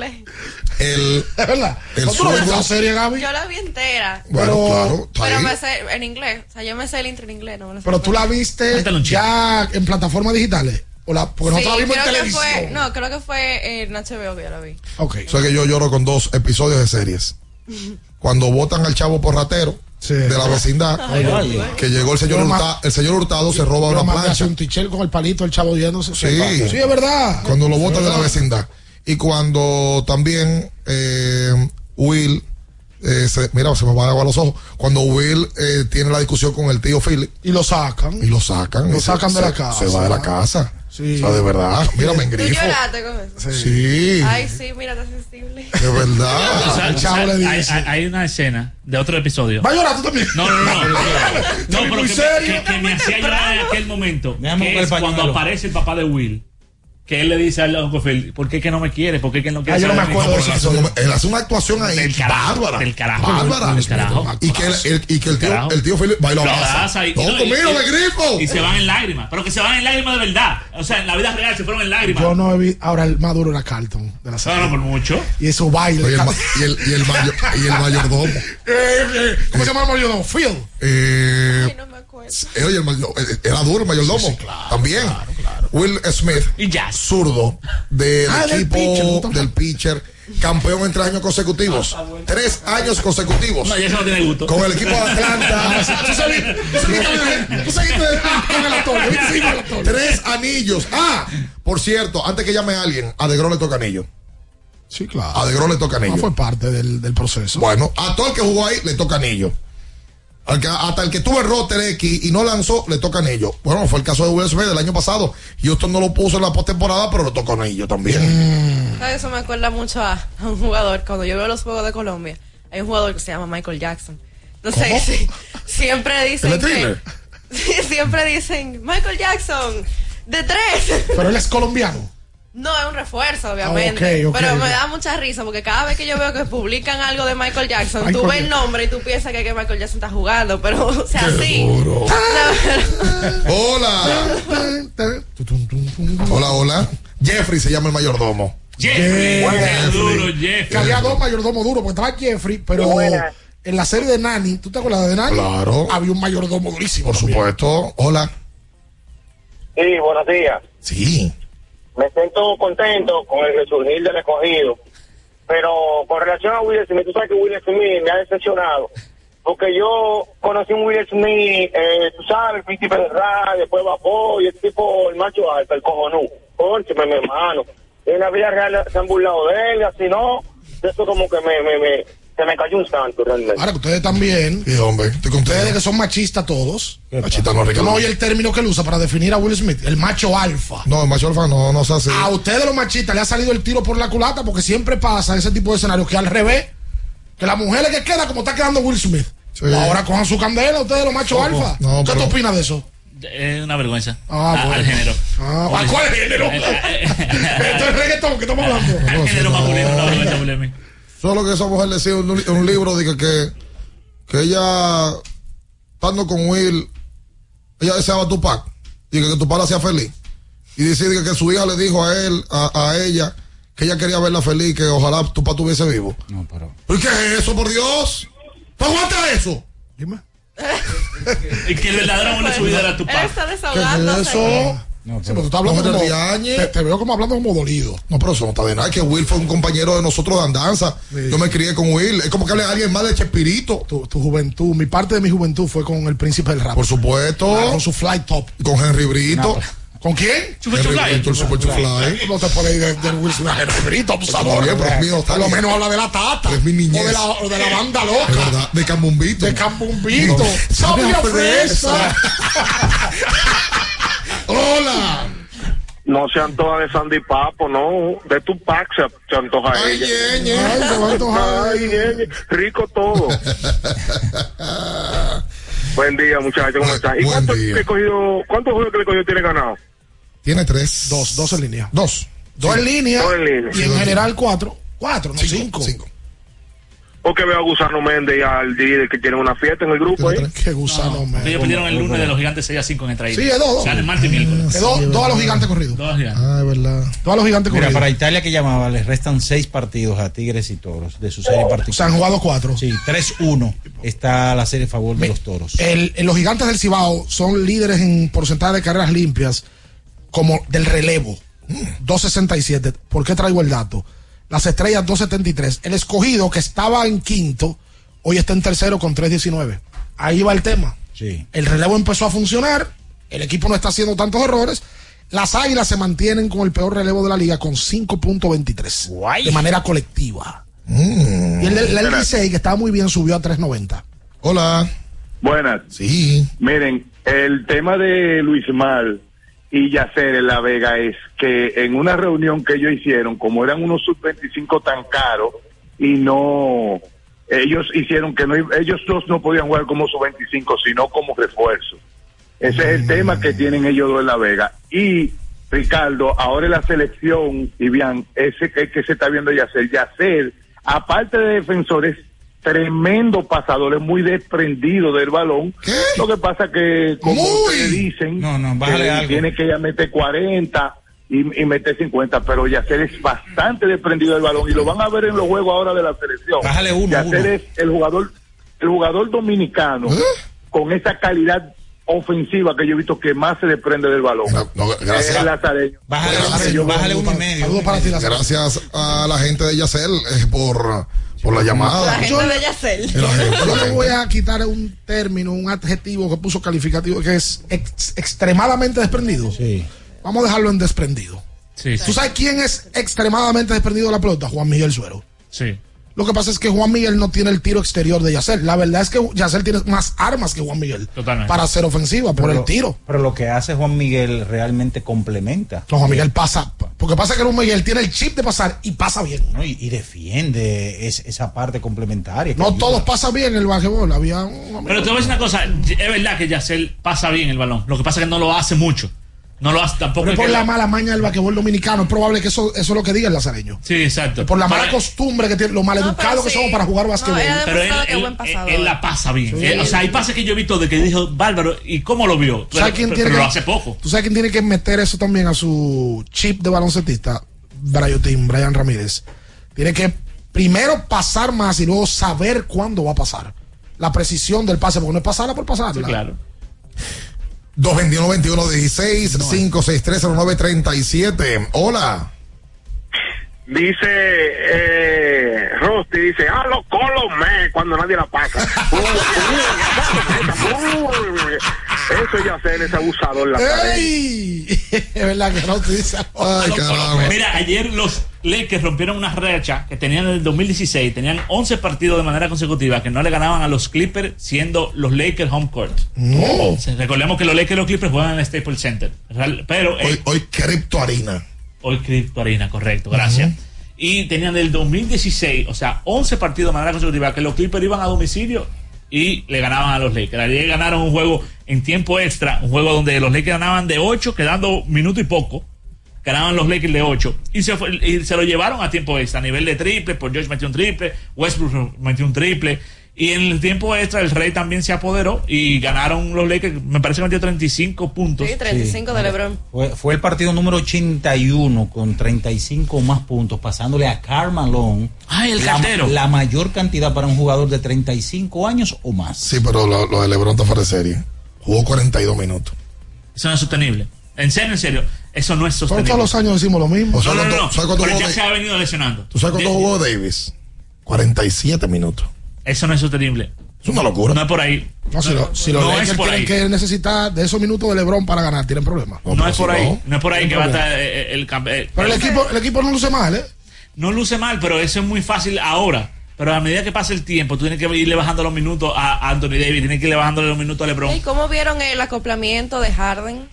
El, Es verdad. El ¿No tú no ves serie, Gaby? Yo la vi entera. bueno, Pero- claro, está Pero ahí. me sé en inglés. O sea, yo me sé el intro en inglés. No me lo sé Pero tú la viste chisme. ya en plataformas digitales. O la, porque Sí, nosotros la vimos en televisión. fue, no, creo que fue en HBO que yo la vi. Ok. O sea que yo lloro con dos episodios de series. Cuando votan al chavo por ratero Sí. de la vecindad, que llegó el señor Hurtado, el señor Hurtado se roba una plancha. un tichel con el palito, el chavo yéndose. Sí. Sí, es verdad. Cuando lo votan de la vecindad. Y cuando también eh, Will, eh, se- mira, se me van a aguar los ojos. Cuando Will eh, tiene la discusión con el tío Philip Y lo sacan. y lo sacan. Lo y se- sacan de la casa. Se va de la casa. Sí. O sea, de verdad. Mira, me ¿Tú engrifo. lloraste con eso? Sí. Ay, sí, mira, está sensible. De verdad. O sea, el chavo o sea, le hay, dice. hay- hay una escena de otro episodio. ¿Va a llorar tú también? No, no, no. No, no muy pero que, serio. que- que me hacía llorar en aquel momento. Me que es cuando aparece el papá de Will. Que él le dice al Uncle Phil, ¿por qué que no me quiere? ¿Por qué que no quiere Ah, yo no me de mí?" acuerdo de Él hace, una- él hace una actuación ahí Del carajo, bárbara. del carajo. Bárbara. Del carajo. Y que el, el- y que el tío, el tío y lo Lo abraza. y, No, no, y- conmigo, y- me grifo. Y se van en lágrimas. Pero que se van en lágrimas de verdad. O sea, en la vida real se fueron en lágrimas. Yo no he visto. Ahora el más duro era Carlton. De la No, serie. no, por mucho. Y eso baile. Oye, el y, el, y, el mayor- y el mayordomo. Eh, eh, ¿Cómo se llama el mayordomo? Phil. Eh, Ay, no me acuerdo. eh, oye, el mayor- era duro el mayordomo. También. Will Smith, Y ya. zurdo, del Ah, del equipo pitcher, ¿no? del pitcher, campeón en tres años consecutivos. Tres años consecutivos. No, ya eso no tiene gusto. Con el equipo de Atlanta. Tres anillos. Ah, por cierto, antes que llame a alguien, a le toca anillo. Sí, claro. A le toca No anillo. fue parte del, del proceso. Bueno, a todo el que jugó ahí le toca anillo. Que- hasta el que tuvo el roster X y no lanzó, le tocan ellos. Bueno, fue el caso de Will Smith del año pasado. Houston no lo puso en la postemporada, pero le tocan a ellos también. ¿Sabes? Eso me acuerda mucho a, a un jugador. Cuando yo veo los juegos de Colombia, hay un jugador que se llama Michael Jackson. No sé, ¿Cómo? sí, siempre dicen ¿El de que? Sí, siempre dicen Michael Jackson de tres. Pero él es colombiano. No, es un refuerzo, obviamente. Ah, pero me da mucha risa porque cada vez que yo veo que publican algo de Michael Jackson, Michael tú ves el nombre y tú piensas que, que Michael Jackson está jugando, pero o sea, sí. Hola. Hola, hola. Jeffrey se llama el mayordomo. Jeffrey. duro, Jeffrey. Que había dos mayordomos duros, porque estaba Jeffrey, pero en la serie de Nani, ¿tú te acuerdas de Nani? Claro. Había un mayordomo durísimo. Por también. supuesto. Hola. Sí, buenos días. Sí. Me siento contento con el resurgir del escogido. Pero con relación a Will Smith, tú sabes que Will Smith me ha decepcionado. Porque yo conocí a un Will Smith, eh, tú sabes, el príncipe rap, después Vapor, y el tipo, el macho alfa, el cojonú. Cóncheme, mi hermano. En la vida real se han burlado de él, así no. Eso como que me, me, me, se me cayó un santo realmente. Ahora que ustedes también. Sí, hombre. Estoy contento. Ustedes que son machistas todos. Machista no, Yo Ricardo. no oye el término que él usa para definir a Will Smith, el macho alfa. No, el macho alfa no, no se hace. A ustedes los machistas le ha salido el tiro por la culata porque siempre pasa ese tipo de escenarios que al revés, que la mujer es que queda como está quedando Will Smith. Sí. Ahora cojan su candela ustedes los machos Ojo. alfa. No, ¿Qué pero- tú opinas de eso? Es una vergüenza. Ah, A- bueno. Al género. Ah, ¿a cuál género? Esto es reggaetón que estamos hablando. Al género masculino, una vergüenza. Solo que esa mujer decía en un, en un libro dice que, que ella, estando con Will, ella deseaba a Tupac. Y que, que Tupac la hacía feliz. Y dice que, que su hija le dijo a él, a, a ella, que ella quería verla feliz, que ojalá Tupac estuviese vivo. No, pero. ¿Pero qué es eso, por Dios? ¿Tú aguantas eso? Dime. Y que el verdadero amor de su vida era tu Él está ¿Qué es desahogándose. eso? No, Sí, pero tú estás hablando no, como, te, te veo como hablando como dolido. No, pero eso no está de nada. Es que Will fue un compañero de nosotros de andanza. Yo me crié con Will. Es como que hable a alguien más de Chespirito. Tu, tu juventud, mi parte de mi juventud fue con el príncipe del rap. Por supuesto. Ah, con su flight top. Con Henry Brito. ¿Con quién? Henry Brito, el Super Chufly. No te puedes ir de, de Will Smith a Henry Brito, pero mío, está Por lo menos habla de la tata. Es mi niñez. O de la, o de la banda loca. Es verdad. De Cambumbito. De Cambumbito. No. Sabia Sabia fresa. Hola. No se antoja de Sandy Papo, no. De Tupac se, se antoja Ay, ella. Ay, se va a antojar. Ay, ñeñe, rico todo. Buen día, muchachos, ¿cómo están? ¿Y cuántos cogido, cuántos juegos que le cogió tiene ganado? Tiene tres. Dos, dos en línea. Dos. Dos en línea. Dos en línea. Y Sí, en dos en general cuatro. Cuatro, no cinco. Cinco. Porque veo a Gusano Méndez y al líder que tienen una fiesta en el grupo ahí. Qué gusano, man. Ellos perdieron el lunes de los gigantes 6 a 5 en el traído. Sí, es dos. O sea, el martes y miércoles. Que dos, dos a los gigantes corridos. Dos gigantes. Ah, es verdad. Dos a los gigantes Mira, corridos. para Italia que llamaba, les restan seis partidos a Tigres y Toros de su serie Se han particular. jugado cuatro. Sí, 3-1 está la serie a favor de Me- los Toros. El- el- los gigantes del Cibao son líderes en porcentaje de carreras limpias como del relevo. 267. ¿Por qué traigo el dato? Las estrellas 273. El escogido que estaba en quinto, hoy está en tercero con 319. Ahí va el tema. Sí. El relevo empezó a funcionar. El equipo no está haciendo tantos errores. Las águilas se mantienen con el peor relevo de la liga con 5.23. Guay. De manera colectiva. Mm. Y el, el Licey, que estaba muy bien, subió a 390. Hola. Buenas. Sí. Miren, el tema de Luis Mal y Yacer en La Vega es que en una reunión que ellos hicieron, como eran unos sub-25 tan caros y no, ellos hicieron que no, ellos dos no podían jugar como sub-25, sino como refuerzo. Ese es el tema que tienen ellos dos en La Vega. Y Ricardo, ahora en la selección, y bien, ese que, que se está viendo Yacer, Yacer, aparte de defensores, tremendo pasador, es muy desprendido del balón. ¿Qué? Lo que pasa que, como ustedes dicen, No, no, bájale que algo. tiene que ya meter 40 y, y meter 50, pero Yacer es bastante desprendido del balón y lo van a ver en los juegos ahora de la selección. Bájale uno, Yacer uno. es el jugador, el jugador dominicano ¿Eh? con esa calidad ofensiva que yo he visto que más se desprende del balón. No, no, gracias. El. Bájale, bájale, bájale uno y medio. Saludos para ti, la Gracias a la gente de Yacel eh, por, por la La llamada. gente de Yacel. La gente, Yo la le voy a quitar un término, un adjetivo que puso calificativo, que es ex- extremadamente desprendido. Sí. Vamos a dejarlo en desprendido. Sí, ¿Tú sí. sabes quién es extremadamente desprendido de la pelota? Juan Miguel Suero. Sí. Lo que pasa es que Juan Miguel no tiene el tiro exterior de Yacel. La verdad es que Yacel tiene más armas que Juan Miguel Totalmente. para hacer ofensiva por Pero el tiro. Pero lo que hace Juan Miguel realmente complementa. No, Juan Miguel pasa. Porque pasa que Juan Miguel tiene el chip de pasar y pasa bien. ¿no? Y, y defiende es- esa parte complementaria. No ayuda. todos pasan bien en el basquetbol. Había un Pero te voy a decir una cosa, es verdad que Yacel pasa bien el balón. Lo que pasa es que no lo hace mucho. No lo hace tampoco. Pero es por que la mala maña del basquetbol dominicano. Es probable que eso, eso es lo que diga el lazareño. Sí, exacto. Por la mala Pero- costumbre que tiene, lo maleducado que sí. somos para jugar basquetbol. Pero él, él- él la pasa bien. O sea, hay pases que yo he visto de que dijo Bárbaro, ¿y cómo lo vio? Pero, ¿Sabes quién pero- tiene pero que- lo hace poco. ¿Tú sabes quién tiene que meter eso también a su chip de baloncetista? Bryotin, Brian Ramírez. Tiene que primero pasar más y luego saber cuándo va a pasar. La precisión del pase, porque no es pasarla por pasarla. claro. 221-16, 5630937. Hola. Dice eh, Rosti, dice, ah, los colomé cuando nadie la pasa. Eso ya se es abusador la. ¡Ey! es verdad que no te dice. Ay. Mira, ayer los Lakers rompieron una racha que tenían en el 2016. Tenían 11 partidos de manera consecutiva que no le ganaban a los Clippers, siendo los Lakers home court. No. Recordemos que los Lakers y los Clippers juegan en el Staples Center. Pero eh, Hoy, hoy Crypto Harina. Hoy Crypto Arena, correcto, gracias. Y tenían del 2016, o sea, 11 partidos de manera consecutiva que los Clippers iban a domicilio y le ganaban a los Lakers. Ayer ganaron un juego en tiempo extra, un juego donde los Lakers ganaban de 8, quedando minuto y poco. Ganaban los Lakers de 8 y se, fue- y se lo llevaron a tiempo extra, a nivel de triple, por George metió un triple, Westbrook metió un triple. Y en el tiempo extra el Rey también se apoderó y ganaron los Lakers, me parece que metió 35 puntos. Sí, 35 de LeBron. Fue, fue el partido número 81 con 35 más puntos, pasándole a Carmalón. Ay, el la, la mayor cantidad para un jugador de 35 años o más. Sí, pero lo, lo de LeBron está fuera de serie. Jugó 42 minutos. Eso no es sostenible. En serio, en serio, eso no es Todos sostenible. los años decimos lo mismo. O sea, no, no, ¿cuánto- no. ¿sabes cuánto Pero ya se ha venido lesionando. ¿Tú sabes cuánto jugó Davis? 47 minutos. Eso no es sostenible. Es una locura. No es por ahí. No, si, lo- si los no Lakers es por tienen ahí. que necesitar de esos minutos de LeBron para ganar, tienen problemas. No, es por ahí. No es por ahí que va a problema. estar eh, el campe- eh, Pero el equipo, el equipo no luce mal, ¿eh? No luce mal, pero eso es muy fácil ahora. Pero a medida que pase el tiempo, tú tienes que irle bajando los minutos a Anthony Davis, tienes que irle bajando los minutos a LeBron. ¿Y cómo vieron el acoplamiento de Harden?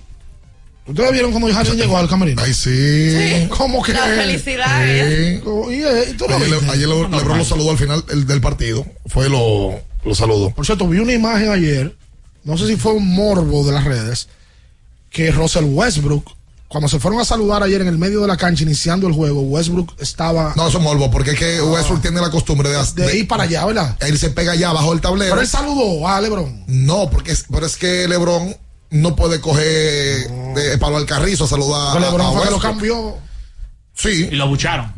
¿Ustedes vieron cuando Harden llegó al camerino? Ay, sí. ¿Cómo que? La felicidad. ¿eh? Sí. Y, eh, ¿tú lo Ayer, viste? LeBron lo saludó al final el- del partido. Fue lo, lo saludó. Por cierto, vi una imagen ayer, no sé si fue un morbo de las redes, que Russell Westbrook, cuando se fueron a saludar ayer en el medio de la cancha iniciando el juego, Westbrook estaba No, eso es morbo, porque es que Westbrook tiene la costumbre de, de ir para allá, ¿verdad? Él se pega allá bajo el tablero. Pero él saludó a LeBron. No, porque es, pero es que LeBron no puede coger de palo al carrizo a saludar Pero a, lo cambió. Sí. Y lo abucharon.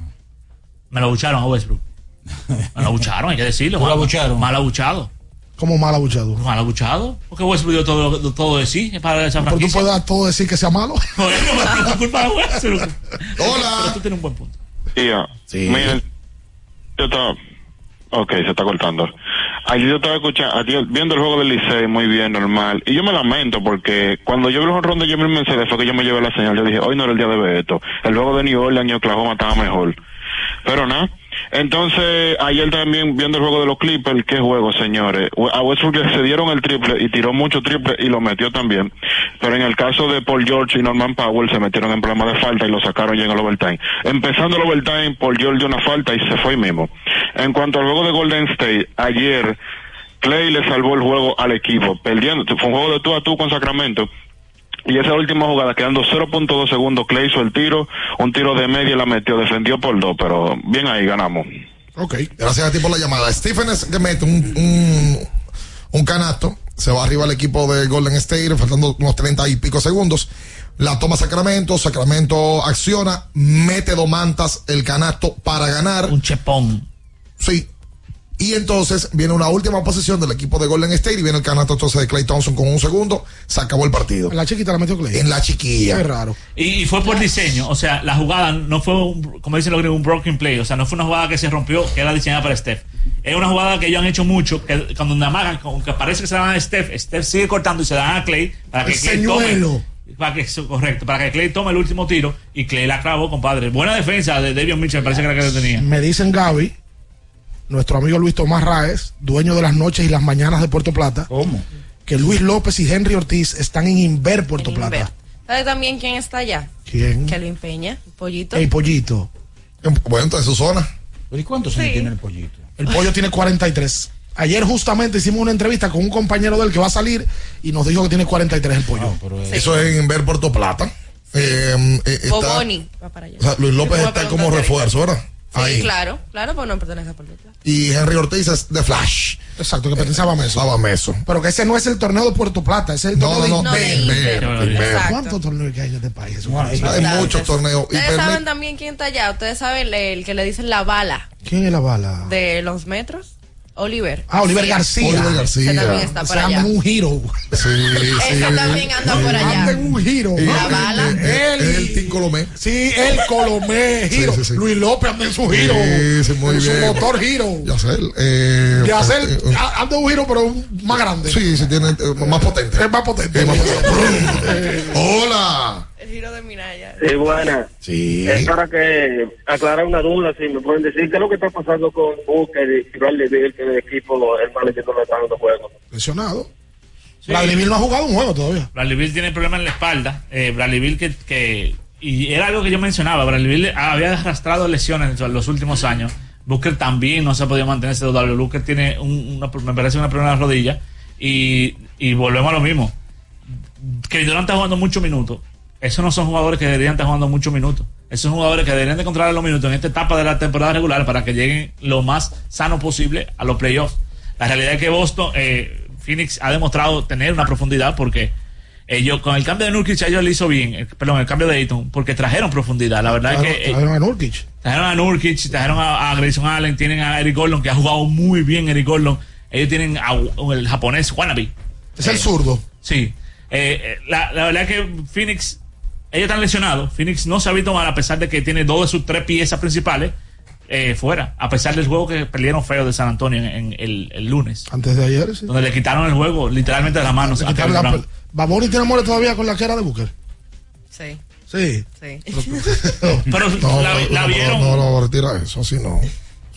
Me lo abucharon a Westbrook. Me lo abucharon, hay que decirlo. ¿Tú lo mal- abucharon? Mal abuchado. Como mal abuchado. Mal abuchado. Porque Westbrook dio todo, todo de sí para esa Pero tú franquicia. puedes dar todo decir que sea malo. Bueno, pero es culpa de Westbrook. Hola. Pero tú tienes un buen punto. Tía, Sí. miren, yo estaba... Ok, se está cortando. Ayer yo estaba escuchando, viendo el juego del Licey muy bien, normal. Y yo me lamento porque cuando yo vi el ronda yo me Mercedes fue que yo me llevé la señal. Yo dije, hoy no era el día de Beto. El juego de New Orleans y Oklahoma estaba mejor. Pero nada. Entonces, ayer también viendo el juego de los Clippers, qué juego, señores. A Westbrook se dieron el triple y tiró mucho triple y lo metió también. Pero en el caso de Paul George y Norman Powell se metieron en problemas de falta y lo sacaron ya en el overtime. Empezando el overtime, Paul George dio una falta y se fue mismo. En cuanto al juego de Golden State, ayer Clay le salvó el juego al equipo, perdiendo. Fue un juego de tú a tú con Sacramento. Y esa última jugada, quedando 0.2 segundos, Clay hizo el tiro, un tiro de media y la metió, defendió por dos, pero bien ahí ganamos. Ok. Gracias a ti por la llamada. Stephen es que mete un, un, un canasto. Se va arriba al equipo de Golden State, faltando unos 30 y pico segundos. La toma Sacramento, Sacramento acciona, mete dos mantas el canasto para ganar. Un chepón. Sí. Y entonces viene una última posición del equipo de Golden State y viene el canasto entonces de Clay Thompson con un segundo. Se acabó el partido. En la chiquita la metió Clay. En la chiquilla. Qué raro. Y, y fue por diseño, o sea, la jugada no fue, un- como dicen los gringos, un broken play, o sea, no fue una jugada que se rompió, que era diseñada para Steph. Es una jugada que ellos han hecho mucho, que cuando namagan, como que parece que se la dan a Steph, Steph sigue cortando y se la dan a Clay para que El Clay señuelo. tome. Para que, eso, correcto, para que Clay tome el último tiro y Clay la clavó, compadre. Buena defensa de David Mitchell, me parece que era que lo tenía. Me dicen Gaby nuestro amigo Luis Tomás Raez, dueño de las noches y las mañanas de Puerto Plata. ¿Cómo? Que Luis López y Henry Ortiz están en Inver Puerto Plata. ¿Sabe también quién está allá? ¿Quién? Kelvin Peña, pollito. El pollito. Bueno, entonces su zona. ¿Y cuántos años Sí. tiene el pollito? El pollo tiene 43. Ayer justamente hicimos una entrevista con un compañero del que va a salir y nos dijo que tiene 43 el pollo. Eso es en Ver Puerto Plata. Eh, eh, está- Boboni va para allá. o sea, Luis López está como refuerzo, ¿verdad? Sí, Ahí. claro, claro, pues no pertenece a Puerto Plata. Y Henry Ortiz es de Flash. Exacto, que pertenece a Bameso. A Bameso. Pero que ese no es el torneo de Puerto Plata, ese es el No, torneo no, no, de Inver. ¿Cuántos torneos que hay en este país? Hay muchos torneos. Y Ustedes saben también quién está allá. Ustedes saben el que le dicen la bala ¿Quién es la bala? de los metros. Oliver. Ah, Oliver. García. Oliver García. Ese también está por allá. un giro. Sí, Ese también anda por allá. Anda en un giro. La bala. Él, El Team Colomé. Sí, el Colomé, giro. Sí, sí, sí. Luis López anda en su giro. Sí, sí, muy en bien. su motor giro. Ya sé. Eh, hacer, eh, eh, anda un giro, pero más grande. Sí, sí, tiene eh, más potente. Es más potente. Es más potente. Hola. El giro de Minaya. Sí, buena. Sí. Es para que aclarar una duda, si me pueden decir qué es lo que está pasando con Booker y Bradley Bill, que el equipo, el manager no le está dando juego. Lesionado. Bradley Bill no ha jugado un juego todavía. Bradley Bill tiene problemas en la espalda. Eh, Bradley Bill que, que- Y era algo que yo mencionaba. Bradley Bill había arrastrado lesiones en los últimos años. Booker también no se ha podido mantener saludable. Booker tiene un- una, me parece una problema en la rodilla. Y, y volvemos a lo mismo. Que Durant está jugando muchos minutos. Esos no son jugadores que deberían estar jugando muchos minutos. Esos son jugadores que deberían de controlar los minutos en esta etapa de la temporada regular para que lleguen lo más sano posible a los playoffs. La realidad es que Boston, eh, Phoenix ha demostrado tener una profundidad porque ellos con el cambio de Nurkic ellos le hizo bien, eh, perdón, el cambio de Ayton, porque trajeron profundidad. La verdad es que eh, Trajeron a Nurkic. trajeron a Nurkic, trajeron a, a Grayson Allen, tienen a Eric Gordon que ha jugado muy bien Eric Gordon. Ellos tienen a, el japonés Wannabe. Es el zurdo. Sí. Eh, eh, la, la verdad es que Phoenix, ellos están lesionados. Phoenix no se ha visto mal a pesar de que tiene dos de sus tres piezas principales eh, fuera. A pesar del juego que perdieron feo de San Antonio en, en el, el lunes. Antes de ayer, sí. Donde le quitaron el juego literalmente de las manos. A Kevin la Baboni tiene amores todavía con la que era de Booker. Sí. Sí. Sí. Pero No, la, no, la no, vieron. No, no, retira eso, así no. Eso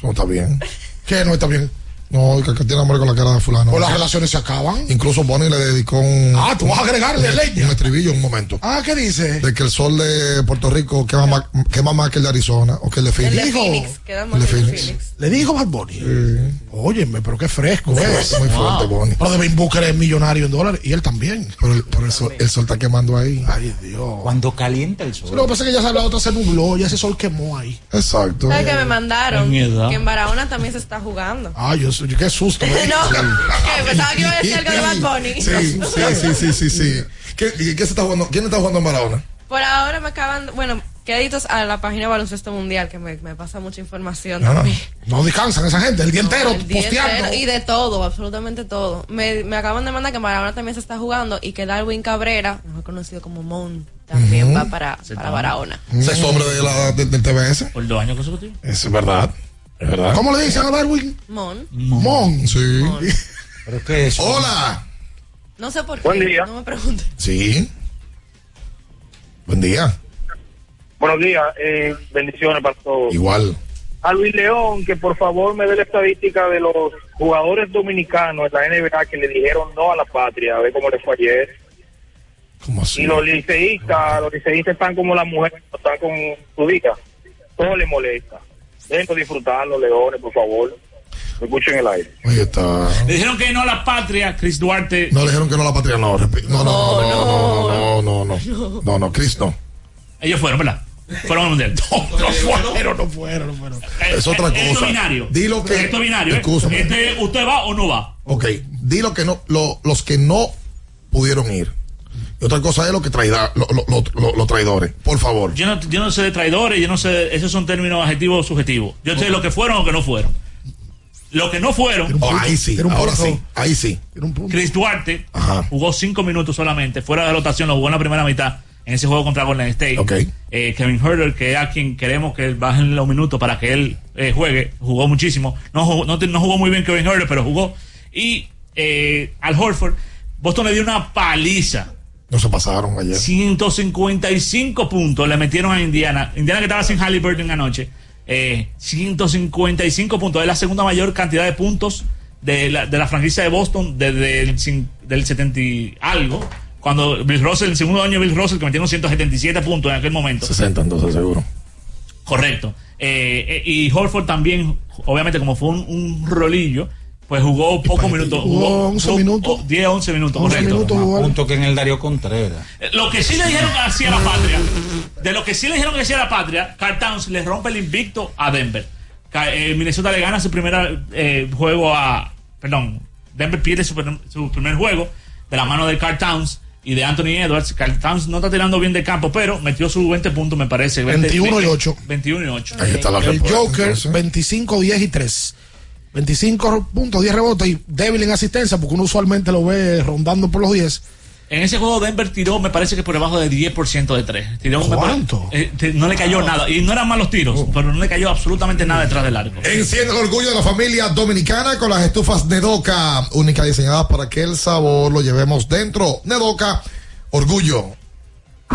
no está bien. ¿Qué no está bien? No, que, que tiene hambre con la cara de fulano. Pues las relaciones se acaban. Incluso Bonnie le dedicó un. Ah, tú vas a agregarle un- leña. Un estribillo un momento. Ah, ¿qué dice? De que el sol de Puerto Rico quema más, quema más que el de Arizona o que el de El Phoenix. de Phoenix. Quedamos El de Phoenix. Phoenix. Le dijo Bad Bunny. Óyeme, pero qué fresco es. Muy fuerte, Bonnie. Pero Devin Booker es millonario en dólares y él también. Pero, el, pero el, sol, el sol está quemando ahí. Ay, Dios. Cuando calienta el sol. Lo que pasa es que ya la otra se nubló, ya ese sol quemó ahí. Exacto. ¿Sabes que me mandaron? Que en Barahona también se está jugando. Ay, yo, yo qué susto. ¿eh? no, que pensaba que iba a decir algo de Bad Bunny. Sí, sí, sí, sí, sí. ¿Qué, se está jugando? ¿Quién está jugando en Barahona? Por ahora me acaban, bueno, créditos a la página de Baloncesto Mundial, que me, me pasa mucha información Ah, también. no descansan esa gente, el día entero El día posteando. entero, y de todo, absolutamente todo. Me, me acaban de mandar que Barahona también se está jugando y que Darwin Cabrera, mejor conocido como Mon, también va para, para Barahona. Ese es hombre de la, de- del TBS. Por dos años consecutivos. Eso es verdad. Verdad. ¿Cómo le dicen a Darwin? Mon. Mon. Sí. ¿Pero qué es? Hola. No sé por qué. Buen día. No me pregunte. Sí. Buen día. Buenos días, eh, bendiciones para todos. Igual. A Luis León, que por favor me dé la estadística de los jugadores dominicanos en la NBA que le dijeron no a la patria, a ver cómo les fue ayer. ¿Cómo así? Y los liceístas, los liceístas están como las mujeres, están con su hija. Todo les molesta. Dejen disfrutar los leones, por favor. Me escuchen el aire. Ahí está. Le dijeron que no a la patria, Chris Duarte. No le dijeron que no a la patria, no. No, no, no, no, no, no, no, no. No, no, Chris no. Ellos fueron, ¿verdad? Fueron al mundial. No fueron, no fueron, no fueron. Es otra Esto cosa. es binario. Dilo que. Esto es binario. ¿eh? Este, ¿Usted va o no va? Ok, di lo que no, lo- los que no pudieron ir. Y otra cosa es lo que traida, lo- lo- lo- lo- los traidores. Por favor. Yo no, yo no sé de traidores, yo no sé, esos son términos adjetivos subjetivos. Yo sé lo que fueron o que no fueron. Lo que no fueron, Oh, ahí sí, Era un ahora punto. sí, ahí sí. Era un punto. Chris Duarte Ajá. jugó cinco minutos solamente, fuera de rotación, lo jugó en la primera mitad en ese juego contra Golden State. Ok. Eh, Kevin Herter, que es a quien queremos que bajen los minutos para que él eh, juegue, jugó muchísimo. No jugó, no, no jugó muy bien Kevin Herter, pero jugó. Y eh, al Horford, Boston le dio una paliza. No se pasaron ayer. 155 puntos le metieron a Indiana. Indiana que estaba sin Halliburton anoche. Eh, 155 puntos. Es la segunda mayor cantidad de puntos de la, de la franquicia de Boston desde el del 70 y algo. Cuando Bill Russell, el segundo año de Bill Russell, que metieron 177 puntos en aquel momento. 60 entonces seguro. Correcto. Eh, eh, y Horford también, obviamente, como fue un, un rolillo, pues jugó pocos minutos. Jugó 11 jugó- minutos. oh, 10 11 minutos, 11 correcto. minutos jugó. Punto que en el Darío Contreras. Eh, Lo que sí le dijeron que hacía la patria, de lo que sí le dijeron que hacía la patria, Carl Towns le rompe el invicto a Denver. Eh, Minnesota le gana su primer eh, juego a. Perdón, Denver pierde su, primer- su primer juego de la mano de Carl Towns y de Anthony Edwards. Carl Towns no está tirando bien de campo, pero metió sus 20 puntos, me parece. 20, 21 y 8. 21 y 8. El Joker, 25, 10 y 3. 25 puntos, 10 rebotes y débil en asistencia, porque uno usualmente lo ve rondando por los 10. En ese juego Denver tiró, me parece que por debajo de 10% de 3. Tiró, ¿Cuánto? eh, no le cayó nada. Y no eran malos tiros, pero no le cayó absolutamente nada detrás del arco. Enciende el orgullo de la familia dominicana con las estufas Nedoca, únicas diseñadas para que el sabor lo llevemos dentro. Nedoca, orgullo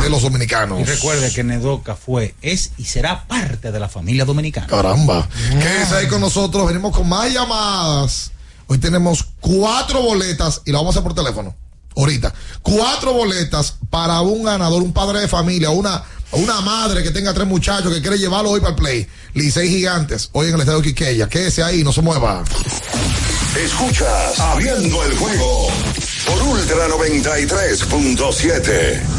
de los dominicanos. Y recuerde que Nedoca fue, es y será parte de la familia dominicana. Caramba. Quédese ahí con nosotros. Venimos con más llamadas. Hoy tenemos cuatro boletas y lo vamos a hacer por teléfono. Ahorita. Cuatro boletas para un ganador, un padre de familia, una, una madre que tenga tres muchachos que quiere llevarlo hoy para el play. Licey Gigantes, hoy en el estadio Quiqueya. Quédese ahí, no se mueva. Escuchas Abriendo el juego por Ultra 93.7.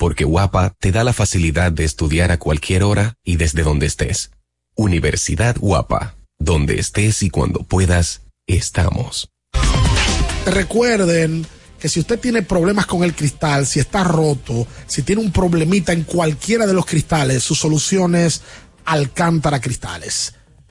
porque Guapa te da la facilidad de estudiar a cualquier hora y desde donde estés. Universidad Guapa, donde estés y cuando puedas, estamos. Recuerden que si usted tiene problemas con el cristal, si está roto, si tiene un problemita en cualquiera de los cristales, su solución es Alcántara Cristales.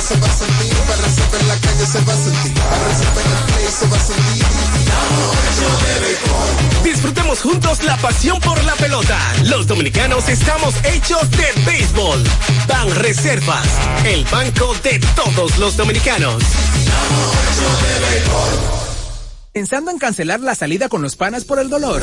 Se va a sentir, para en la calle se va a sentir, para en el play se va a sentir. Disfrutemos juntos la pasión por la pelota. Los dominicanos estamos hechos de béisbol. Ban Reservas, el banco de todos los dominicanos. Pensando en cancelar la salida con los panas por el dolor.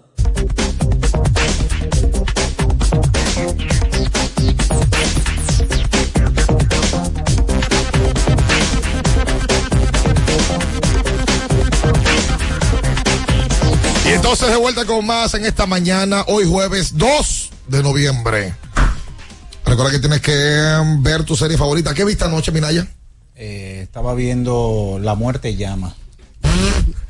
Entonces de vuelta con más en esta mañana, hoy jueves 2 de noviembre. Recuerda que tienes que ver tu serie favorita. ¿Qué viste anoche, Minaya? Eh, estaba viendo La muerte en llama.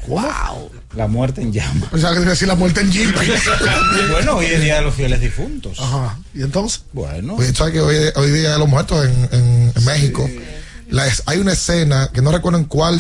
Wow. La muerte en llama. Pensaba que te iba a decir la muerte en Jeep. bueno, hoy es Día de los Fieles Difuntos. Ajá. ¿Y entonces? Bueno. Pues, ¿sabes que hoy, hoy día de los muertos en, en- en México? La es- hay una escena que no recuerdo en cuál.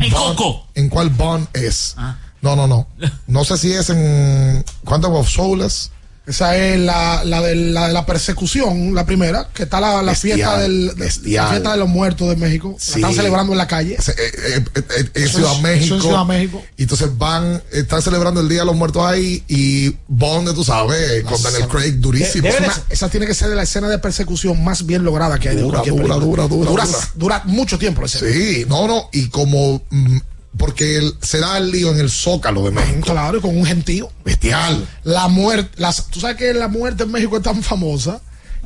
En Bond- Coco. En cuál Bond es. No, no, no. No sé si es en Quantum of Solace. Esa es la, la, de, la de la persecución, la primera, que está la, la Bestial, fiesta del, de- bestial. la fiesta de los muertos de México. Sí. La están celebrando en la calle. Eh, eh, eh, Eso Ciudad es- México. es Ciudad México. Y entonces van, están celebrando el Día de los Muertos ahí y Bond, tú sabes, con Daniel Craig durísimo. Esa, una- esa tiene que ser de la escena de persecución más bien lograda que hay de Dura, cualquier dura, dura, dura, dura. dura. dura mucho tiempo la escena. Sí, no, no, y como mm, porque el- se da el lío en el Zócalo de México. Claro, y con un gentío. Bestial. La muerte, las, tú sabes que la muerte en México es tan famosa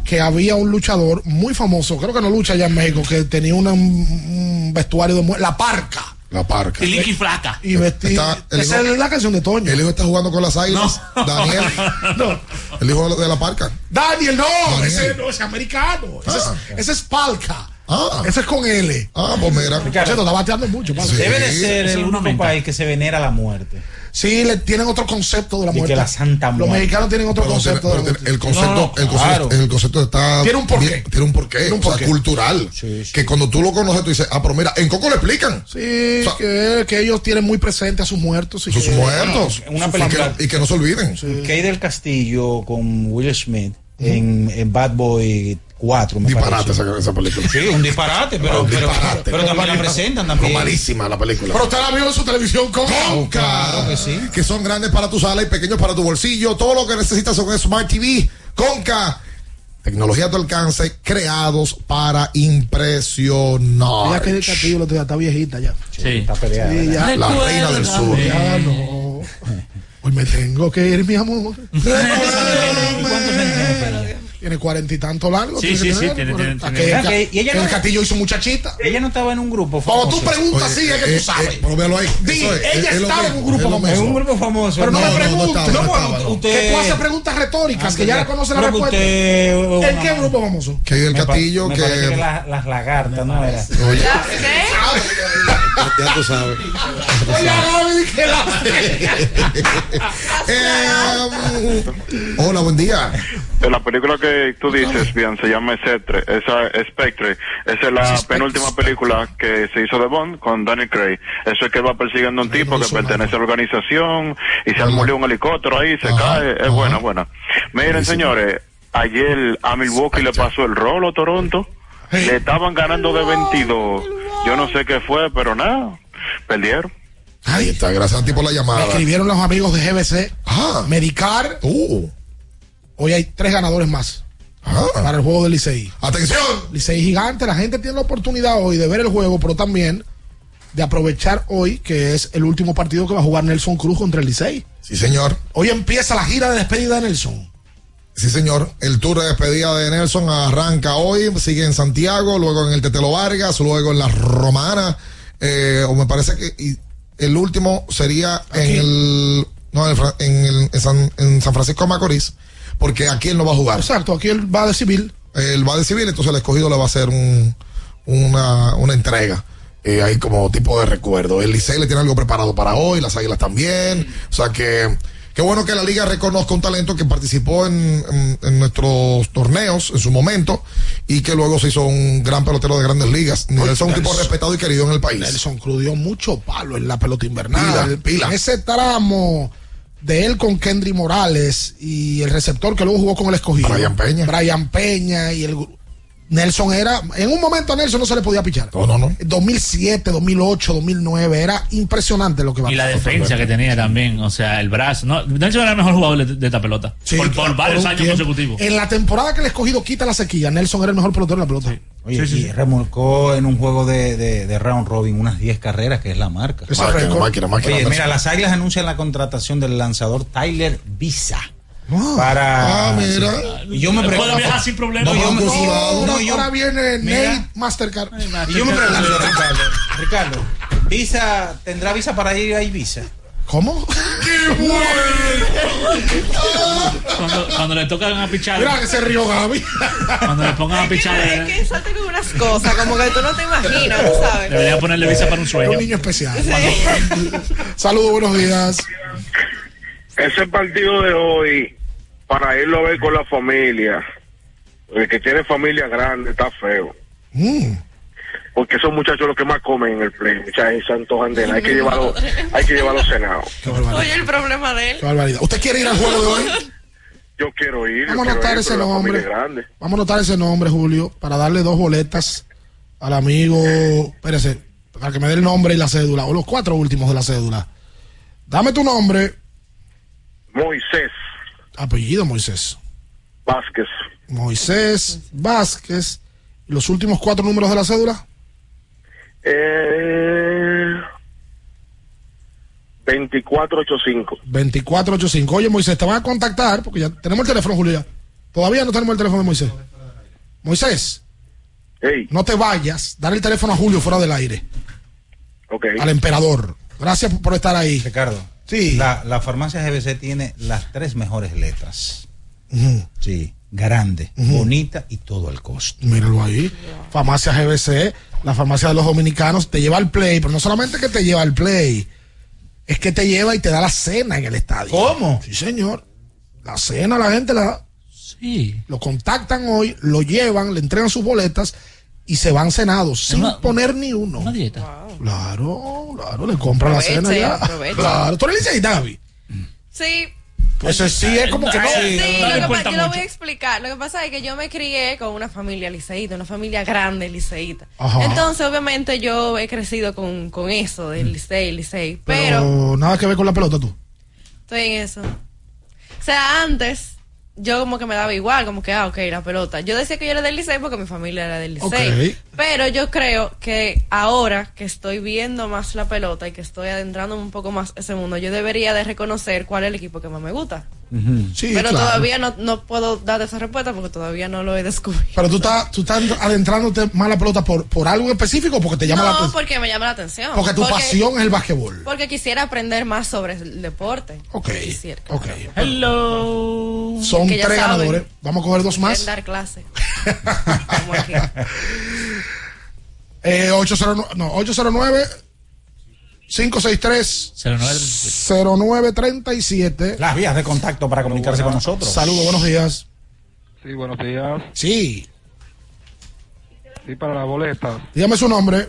que había un luchador muy famoso, creo que no lucha allá en México, que tenía una- un, vestuario de muerte, la parca. La parca. Y Licky Flaca. Y el Esa es la canción de Toño. El hijo está jugando con las águilas. Daniel. El hijo de la parca. Daniel, no, Daniel. ese no, ese es americano. Ese, Ah. es, ese es Palca. Ah. Ese es con L. Ah, pues mira. Por cierto, está bateando mucho. Debe de ser el único aumenta. país que se venera la muerte. Sí, le tienen otro concepto de la De que muerte. la santa Los muerte. mexicanos tienen otro Pero concepto tiene- de la muerte. el concepto, No, no, el, claro. concepto el concepto está Tiene un porqué. tiene un porqué, Tiene un o sea, porqué. cultural. Que cuando tú lo conoces, tú dices, ah, pero mira, en Coco le explican. Sí, O sea, que, que ellos tienen muy presente a sus muertos. Y sus que- muertos. Una Y película- que, y que no se olviden. Kay del Castillo con Will Smith en, en Bad Boy 4. Me Disparate esa, esa película. Sí, un disparate, pero, Un pero, también la presentan también. Pero malísima la película. Pero usted la vio en su televisión con Conca. Claro que sí. Que son grandes para tu sala y pequeños para tu bolsillo. Todo lo que necesitas son Smart TV. Conca. Tecnología a tu alcance, creados para impresionar. Ella que del castillo, la otra está viejita ya. Sí. Está peleada. Sí, ya. La reina del sur. Ya no. Me tengo que ir, mi amor. Tiene cuarenta y tanto largo. Sí, sí, sí, tener, tiene- por- tiene- a tiene- que- ¿Verdad que- que- y el Castillo hizo muchachita. Ella no estaba en un grupo Cuando tú famoso. preguntas, sí, es que tú sabes. pero véalo ahí. Di, Eso es, ella estaba en un grupo famoso. En un grupo famoso. Pero no, No, me preguntes. no Que tú haces preguntas retóricas, que ya la conoce la respuesta. ¿En qué grupo famoso? Que el Castillo, que. las lagartas, ¿no era? Oye, ya tú sabes. Oye, Gaby, que la- Eh, hola, buen día. En la película que tú dices, bien, se llama Spectre. Esa Spectre. Esa es la penúltima película que se hizo de Bond con Daniel Craig. Eso es que va persiguiendo a un tipo que pertenece a la organización y se murió un helicóptero ahí, se cae. Es buena, buena. Miren, señores, ayer a Milwaukee le pasó el rolo Toronto. Le estaban ganando de 22. Yo no sé qué fue, pero nada. Perdieron. Ahí está, gracias a ti por la Me llamada. escribieron los amigos de GBC. Medicar. Uh. Hoy hay tres ganadores más. Ah. Para el juego del Licey. Atención. Licey gigante. La gente tiene la oportunidad hoy de ver el juego, pero también de aprovechar hoy que es el último partido que va a jugar Nelson Cruz contra el Licey. Sí, señor. Hoy empieza la gira de despedida de Nelson. Sí, señor. El tour de despedida de Nelson arranca hoy, sigue en Santiago, luego en el Tetelo Vargas, luego en la Romana, eh, o me parece que y el último sería en el, no, en, el en el- en San, en San Francisco de Macorís, porque aquí él no va a jugar. Exacto, aquí él va de civil. Él va de civil, entonces el escogido le va a hacer un, una, una entrega. eh, ahí como tipo de recuerdo. El Licey le tiene algo preparado para hoy, las Águilas también. O sea que qué bueno que la liga reconozca un talento que participó en, en- en nuestros torneos en su momento y que luego se hizo un gran pelotero de grandes ligas. Nelson, un tipo respetado y querido en el país. Nelson Cruz dio mucho palo en la pelota invernal. Pila, pila. En ese tramo de él con Kendry Morales y el receptor que luego jugó con el escogido. Brian Peña. Brian Peña y el Nelson era, en un momento a Nelson no se le podía pichar. No, no, no. 2007, 2008, 2009, era impresionante lo que va Y la defensa que tenía también, o sea, el brazo. No, Nelson era el mejor jugador de, de esta pelota. Sí, por, varios años tiempo. consecutivos. En la temporada que el escogido quita la sequía, Nelson era el mejor pelotero de la pelota. Oye, y remolcó en un juego de, de, de round robin unas 10 carreras, que es la marca. Ese Máquina, máquina, máquina, Oye, Nelson. mira, las águilas anuncian la contratación del lanzador Tyler Visa. Para. Ah, mira. Y yo me Puede pregunto. viajar sin problema. No, yo me- No, no, ahora, yo- ahora viene Mira. Nate Mastercard. Y yo me pregunto, Ricardo, Ricardo, Visa, ¿tendrá visa para ir a Ibiza? ¿Cómo? Cuando, cuando le tocan a pichar. Mira que se rió Gaby. Cuando le pongan a pichar. Es que salte con unas cosas, como que tú no te imaginas, tú sabes. Debería ponerle visa para un Es sueño. un niño especial. Saludos, buenos días. Ese partido de hoy, para irlo a ver con la familia, el que tiene familia grande está feo. Mm. Porque esos muchachos los que más comen en el play, muchachos, se antojan de nada. Hay que llevarlo, hay que llevarlo cenado. Oye, el problema de él. Qué barbaridad. ¿Usted quiere ir al juego de hoy? Yo quiero ir, Vamos a anotar ese nombre. Vamos a anotar ese nombre, Julio, para darle dos boletas al amigo. Espérese, para que me dé el nombre y la cédula, o los cuatro últimos de la cédula. Dame tu nombre, Moisés apellido Moisés. Vázquez, Moisés Vázquez. ¿Y los últimos cuatro números de la cédula? eh, 2485. 2485. Oye, Moisés, te van a contactar, porque ya tenemos el teléfono, Julio. ya. Todavía no tenemos el teléfono de Moisés. Moisés, Hey, no te vayas. Dale el teléfono a Julio fuera del aire. ok. Al emperador. Gracias por estar ahí. Ricardo. Sí. La, la farmacia GBC tiene las tres mejores letras. Sí. Grande, bonita y todo al costo. Míralo ahí. Farmacia GBC, la farmacia de los dominicanos, te lleva al play, pero no solamente que te lleva al play, es que te lleva y te da la cena en el estadio. ¿Cómo? Sí, señor. La cena la gente la da. Sí. Lo contactan hoy, lo llevan, le entregan sus boletas y se van cenados sin Una- poner ni uno. Una dieta. Claro, claro, le compran la cena ya. Claro, tú eres liceísta, Gaby. Sí, Pues eso sí es como que no. Sí, lo que yo lo voy a explicar. Lo que pasa es que yo me crié con una familia liceíta, una familia grande liceíta. Ajá. Entonces, obviamente, yo he crecido con, con eso del licey, licey. Pero, Pero nada que ver con la pelota tú. estoy en eso. O sea, antes yo como que me daba igual, como que, ah, ok, la pelota. Yo decía que yo era del Licey porque mi familia era del Licey. Pero yo creo que ahora que estoy viendo más la pelota y que estoy adentrándome un poco más ese mundo, yo debería de reconocer cuál es el equipo que más me gusta. Sí, pero claro. todavía no, no puedo dar esa respuesta porque todavía no lo he descubierto. Pero tú estás, tú estás adentrándote más la pelota por, por algo en específico o porque te llama la No, atención. porque me llama la atención. Porque tu pasión es el basquetbol. Porque quisiera aprender más sobre el deporte. Ok. Quisiera. Ok. Hello. Son Que ya tres saben. ganadores. Vamos a coger dos más. dar clase. Eh, 809, no, 809 563 0937. Las vías de contacto para comunicarse con nosotros. Saludos, buenos días. Sí, buenos días. Sí, Sí, para la boleta. dígame su nombre.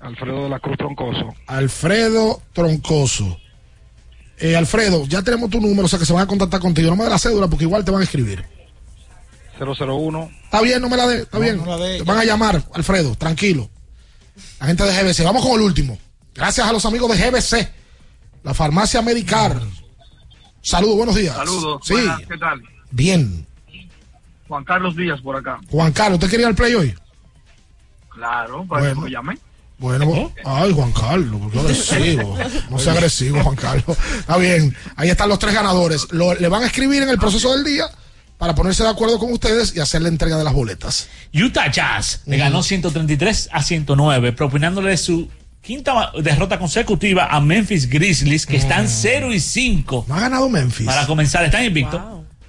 Alfredo de la Cruz Troncoso. Alfredo Troncoso. Eh, Alfredo, ya tenemos tu número, o sea que se van a contactar contigo. No me dé la cédula porque igual te van a escribir. 001. Está bien, no me la dé, está bien. te van a llamar, Alfredo, tranquilo. La gente de GBC. Vamos con el último. Gracias a los amigos de GBC, la farmacia Medicar. Saludos, buenos días. Saludos. Sí, Buenas, ¿Qué tal? bien. Juan Carlos Díaz por acá. Juan Carlos, ¿usted quería el play hoy? Claro, para Bueno. me llamé. Bueno, ay, Juan Carlos, qué agresivo. No sea agresivo, Juan Carlos. Está bien, ahí están los tres ganadores. Lo- le van a escribir en el proceso del día para ponerse de acuerdo con ustedes y hacer la entrega de las boletas. Utah Jazz le ganó 133 a 109, propinándole su quinta derrota consecutiva a Memphis Grizzlies, que están 0 y 5. No ha ganado Memphis. Para comenzar, están invictos.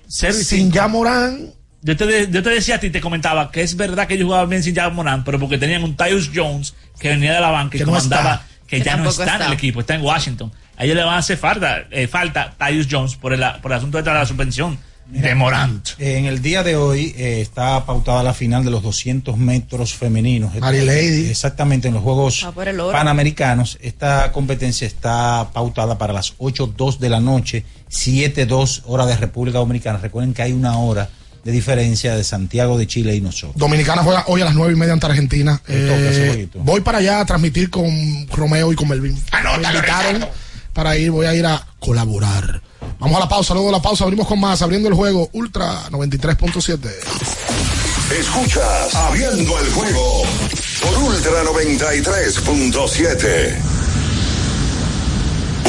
0 y 5. Sin ya Morán. Yo te, de- yo te decía a ti, te comentaba que es verdad que ellos jugaban bien sin Jack Morán, pero porque tenían un Tyus Jones que venía de la banca y Que comandaba, que, Que ya no está, en el equipo, está en Washington. A ellos le van a hacer falta, eh, falta Tyus Jones por el, por el asunto de la suspensión de Morant. En el día de hoy eh, está pautada la final de los 200 metros femeninos. Mary Lady. Exactamente, en los Juegos Ah. Panamericanos. Esta competencia está pautada para las 8.02 de la noche, 7.02 hora de República Dominicana. Recuerden que hay una hora de diferencia de Santiago de Chile y nosotros. Dominicana juega hoy a las nueve y media ante Argentina. Eh, voy para allá a transmitir con Romeo y con Melvin. Me invitaron para ir, voy a ir a colaborar. Vamos a la pausa, luego de la pausa abrimos con más, abriendo el juego Ultra 93.7. Escuchas Abriendo el juego por Ultra 93.7.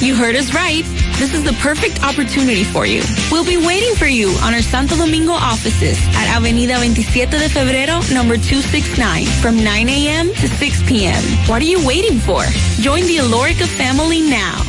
You heard us right. This is the perfect opportunity for you. We'll be waiting for you on our Santo Domingo offices at Avenida 27 de Febrero, number 269, from 9 a.m. to 6 p.m. What are you waiting for? Join the Alorica family now.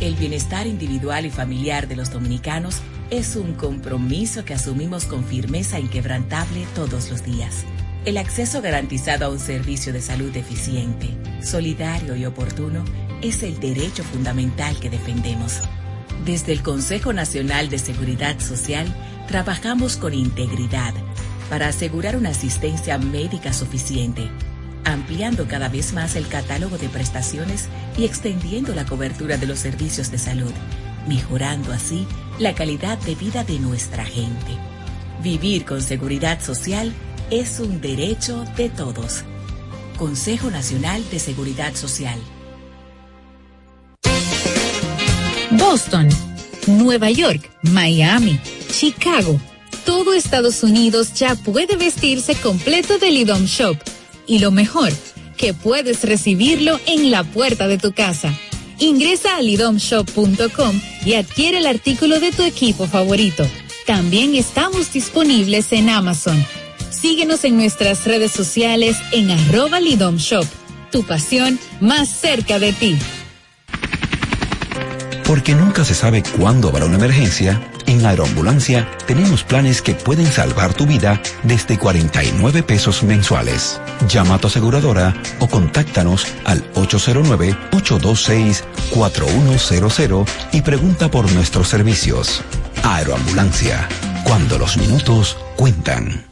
El bienestar individual y familiar de los dominicanos es un compromiso que asumimos con firmeza inquebrantable todos los días. El acceso garantizado a un servicio de salud eficiente, solidario y oportuno es el derecho fundamental que defendemos. Desde el Consejo Nacional de Seguridad Social trabajamos con integridad para asegurar una asistencia médica suficiente, ampliando cada vez más el catálogo de prestaciones y extendiendo la cobertura de los servicios de salud, mejorando así la calidad de vida de nuestra gente. Vivir con seguridad social es un derecho de todos. Consejo Nacional de Seguridad Social. Boston, Nueva York, Miami, Chicago. Todo Estados Unidos ya puede vestirse completo del IDOM Shop. Y lo mejor, que puedes recibirlo en la puerta de tu casa. Ingresa a lidomshop.com y adquiere el artículo de tu equipo favorito. También estamos disponibles en Amazon. Síguenos en nuestras redes sociales en arroba Lidom Shop. Tu pasión más cerca de ti. Porque nunca se sabe cuándo habrá una emergencia, en Aeroambulancia tenemos planes que pueden salvar tu vida desde 49 pesos mensuales. Llama a tu aseguradora o contáctanos al 809-826-4100 y pregunta por nuestros servicios. Aeroambulancia, cuando los minutos cuentan.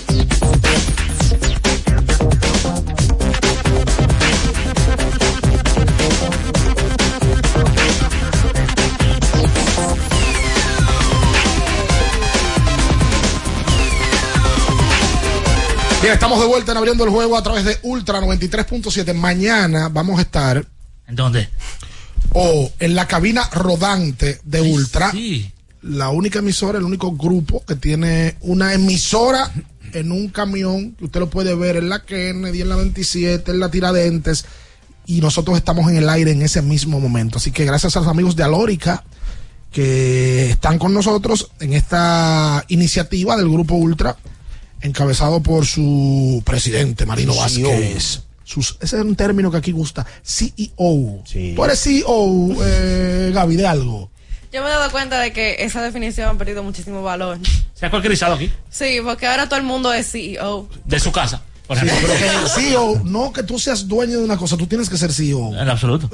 Estamos de vuelta en abriendo el juego a través de Ultra 93.7. Mañana vamos a estar. ¿En dónde? O en la cabina rodante de Ultra. La única emisora, el único grupo que tiene una emisora en un camión, que usted lo puede ver en la Kennedy, en la 27, en la Tiradentes. Y nosotros estamos en el aire en ese mismo momento. Así que gracias a los amigos de Alórica que están con nosotros en esta iniciativa del Grupo Ultra encabezado por su presidente, Marino Vázquez. Sus, ese es un término que aquí gusta, CEO. Tú eres CEO, eh, Gaby, de algo. Yo me he dado cuenta de que esa definición ha perdido muchísimo valor. ¿Se ha cualquierizado aquí? Sí, porque ahora todo el mundo es CEO. De su casa. Por Sí, ejemplo. pero que CEO, no que tú seas dueño de una cosa, tú tienes que ser CEO. En absoluto.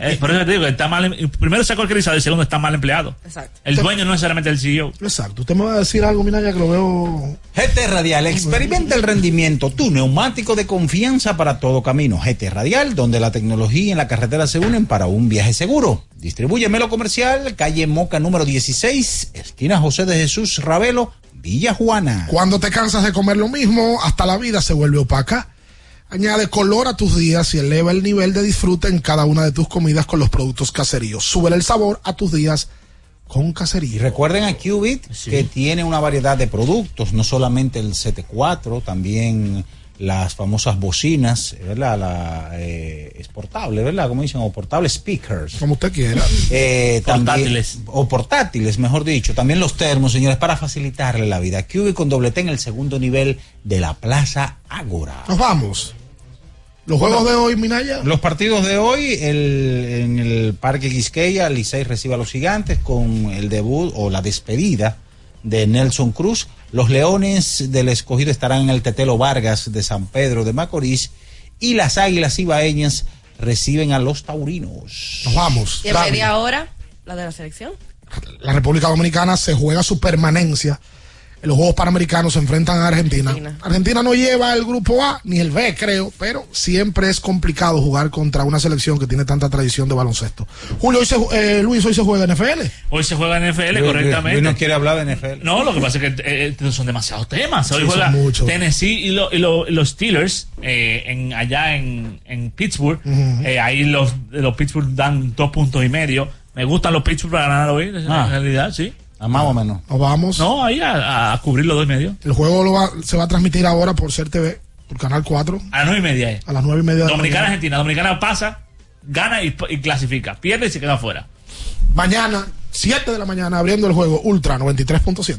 Eh, por eso te digo, está mal, em- primero se ha cualquierizado y segundo está mal empleado. Exacto. El dueño no necesariamente el CEO. Exacto. Usted me va a decir algo, Minaya, que lo veo. GT Radial, experimenta el rendimiento, tu neumático de confianza para todo camino. GT Radial, donde la tecnología y la carretera se unen para un viaje seguro. Distribuye Melo Comercial, calle Moca número 16, esquina José de Jesús Ravelo, Villa Juana. Cuando te cansas de comer lo mismo, hasta la vida se vuelve opaca. Añade color a tus días y eleva el nivel de disfrute en cada una de tus comidas con los productos caseríos. Sube el sabor a tus días con caserío. Y recuerden a Qubit que tiene una variedad de productos, no solamente el CT4, también las famosas bocinas, ¿verdad? La, eh, es portable, ¿verdad? Como dicen, o portables speakers. Como usted quiera. Eh, también- Portátiles. o portátiles, mejor dicho. También los termos, señores, para facilitarle la vida. Qubit con doble T en el segundo nivel de la Plaza Ágora. Nos vamos. Los juegos de hoy, Minaya. Los partidos de hoy, el- en el Parque Quisqueya, Licey recibe a los gigantes con el debut o la despedida de Nelson Cruz. Los Leones del Escogido estarán en el Tetelo Vargas de San Pedro de Macorís y las Águilas Ibaeñas reciben a los Taurinos. Nos vamos. Y en media hora, la de la selección. La República Dominicana se juega su permanencia. En los Juegos Panamericanos se enfrentan a Argentina. Argentina. no lleva el grupo A ni el B, creo, pero siempre es complicado jugar contra una selección que tiene tanta tradición de baloncesto. Julio, hoy se, eh, Luis, hoy se juega en NFL. Hoy se juega en NFL, Luis- correctamente. Luis no quiere hablar de NFL. No, lo que pasa es que eh, eh, son demasiados temas. Hoy Sí, juega. Tennessee y, lo- y lo- y los Steelers eh, en, allá en, en Pittsburgh. Eh, ahí los, los Pittsburgh dan dos puntos y medio. Me gustan los Pittsburgh para ganar hoy, en Ah. realidad, sí. A más o menos. Nos vamos. No, ahí a, a cubrir los dos y medio. El juego lo va- se va a transmitir ahora por Ser TV. Por Canal 4. A las nueve y media. eh. A las nueve y media de la Dominicana. Argentina. Dominicana pasa, gana y, y clasifica. Pierde y se queda afuera. Mañana, 7 de la mañana, abriendo el juego Ultra 93.7.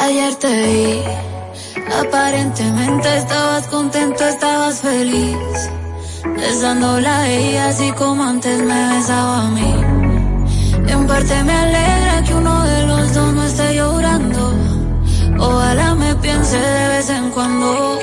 Ayer te vi, aparentemente estabas contento, estabas feliz, besándola a ella así como antes me besaba a mí. En parte me alegra que uno de los dos no esté llorando, ojalá me piense de vez en cuando.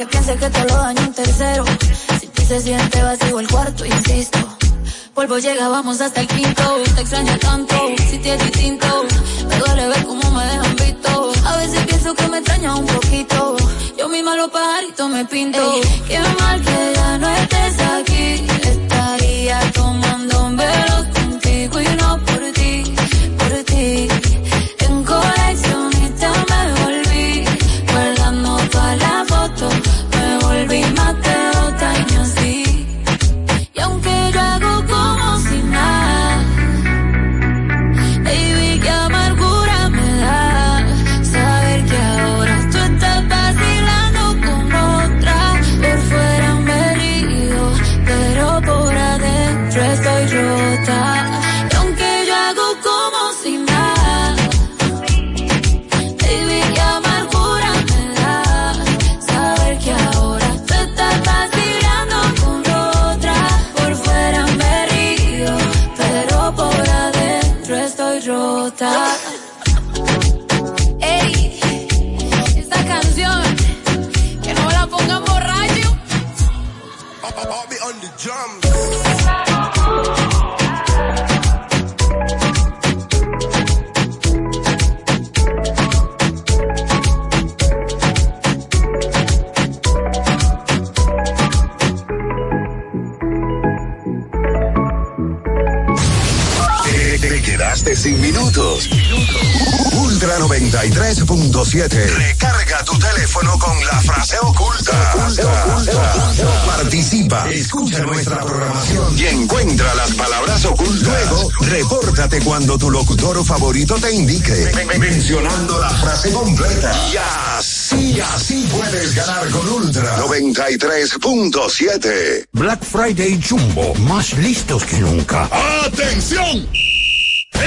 Que piense que te lo daño un tercero. Si ti se siente vacío el cuarto, insisto. Polvo llega, vamos hasta el quinto. Te extraño tanto, si te es distinto. Me duele ver cómo me dejan visto. A veces pienso que me extraña un poquito. Yo misma los pajaritos me pinto. qué mal que ya no estés sin minutos. Ultra 93.7. Recarga tu teléfono con la frase oculta. Participa, escucha nuestra programación y encuentra las palabras ocultas. Luego, repórtate cuando tu locutor favorito te indique, mencionando la frase completa. Y así, así puedes ganar con Ultra 93.7. Black Friday Jumbo, más listos que nunca. ¡Atención!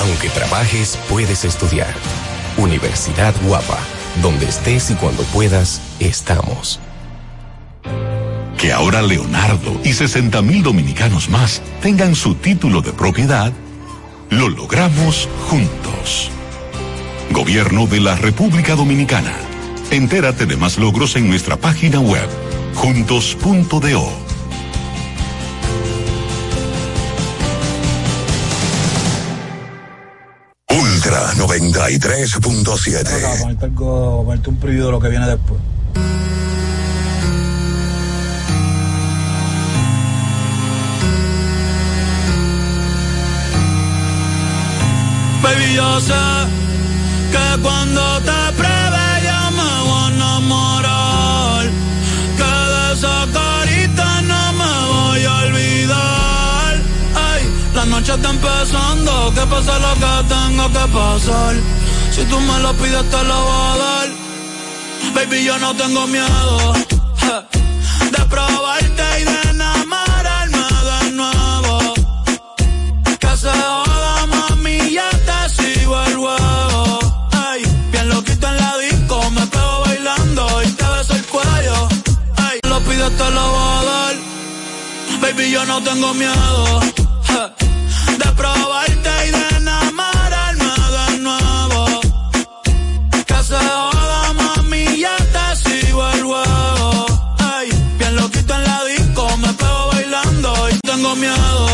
Aunque trabajes, puedes estudiar. Universidad Guapa, donde estés y cuando puedas, estamos. Que ahora Leonardo y 60 mil dominicanos más tengan su título de propiedad, lo logramos juntos. Gobierno de la República Dominicana. Entérate de más logros en nuestra página web, juntos.do. Ultra 93.7. Ponerte ponerte un preview de lo que viene después. Baby, yo sé que cuando te pruebe yo me voy a enamorar. Noche está empezando, que pase lo que tenga que pasar. Si tú me lo pides te lo voy a dar. Baby, yo no tengo miedo ja, de probarte y de enamorarme de nuevo. Que se joda, mami, ya te sigo el huevo. Ay, bien loquito en la disco, me pego bailando y te beso el cuello. Ay, lo pides, te lo voy a dar. Baby, yo no tengo miedo ja, Probarte y denamar al magas nuevo. Casabama y ya te sigo el ruago Ay, bien lo quito en la disco, me pego bailando y tengo miedo.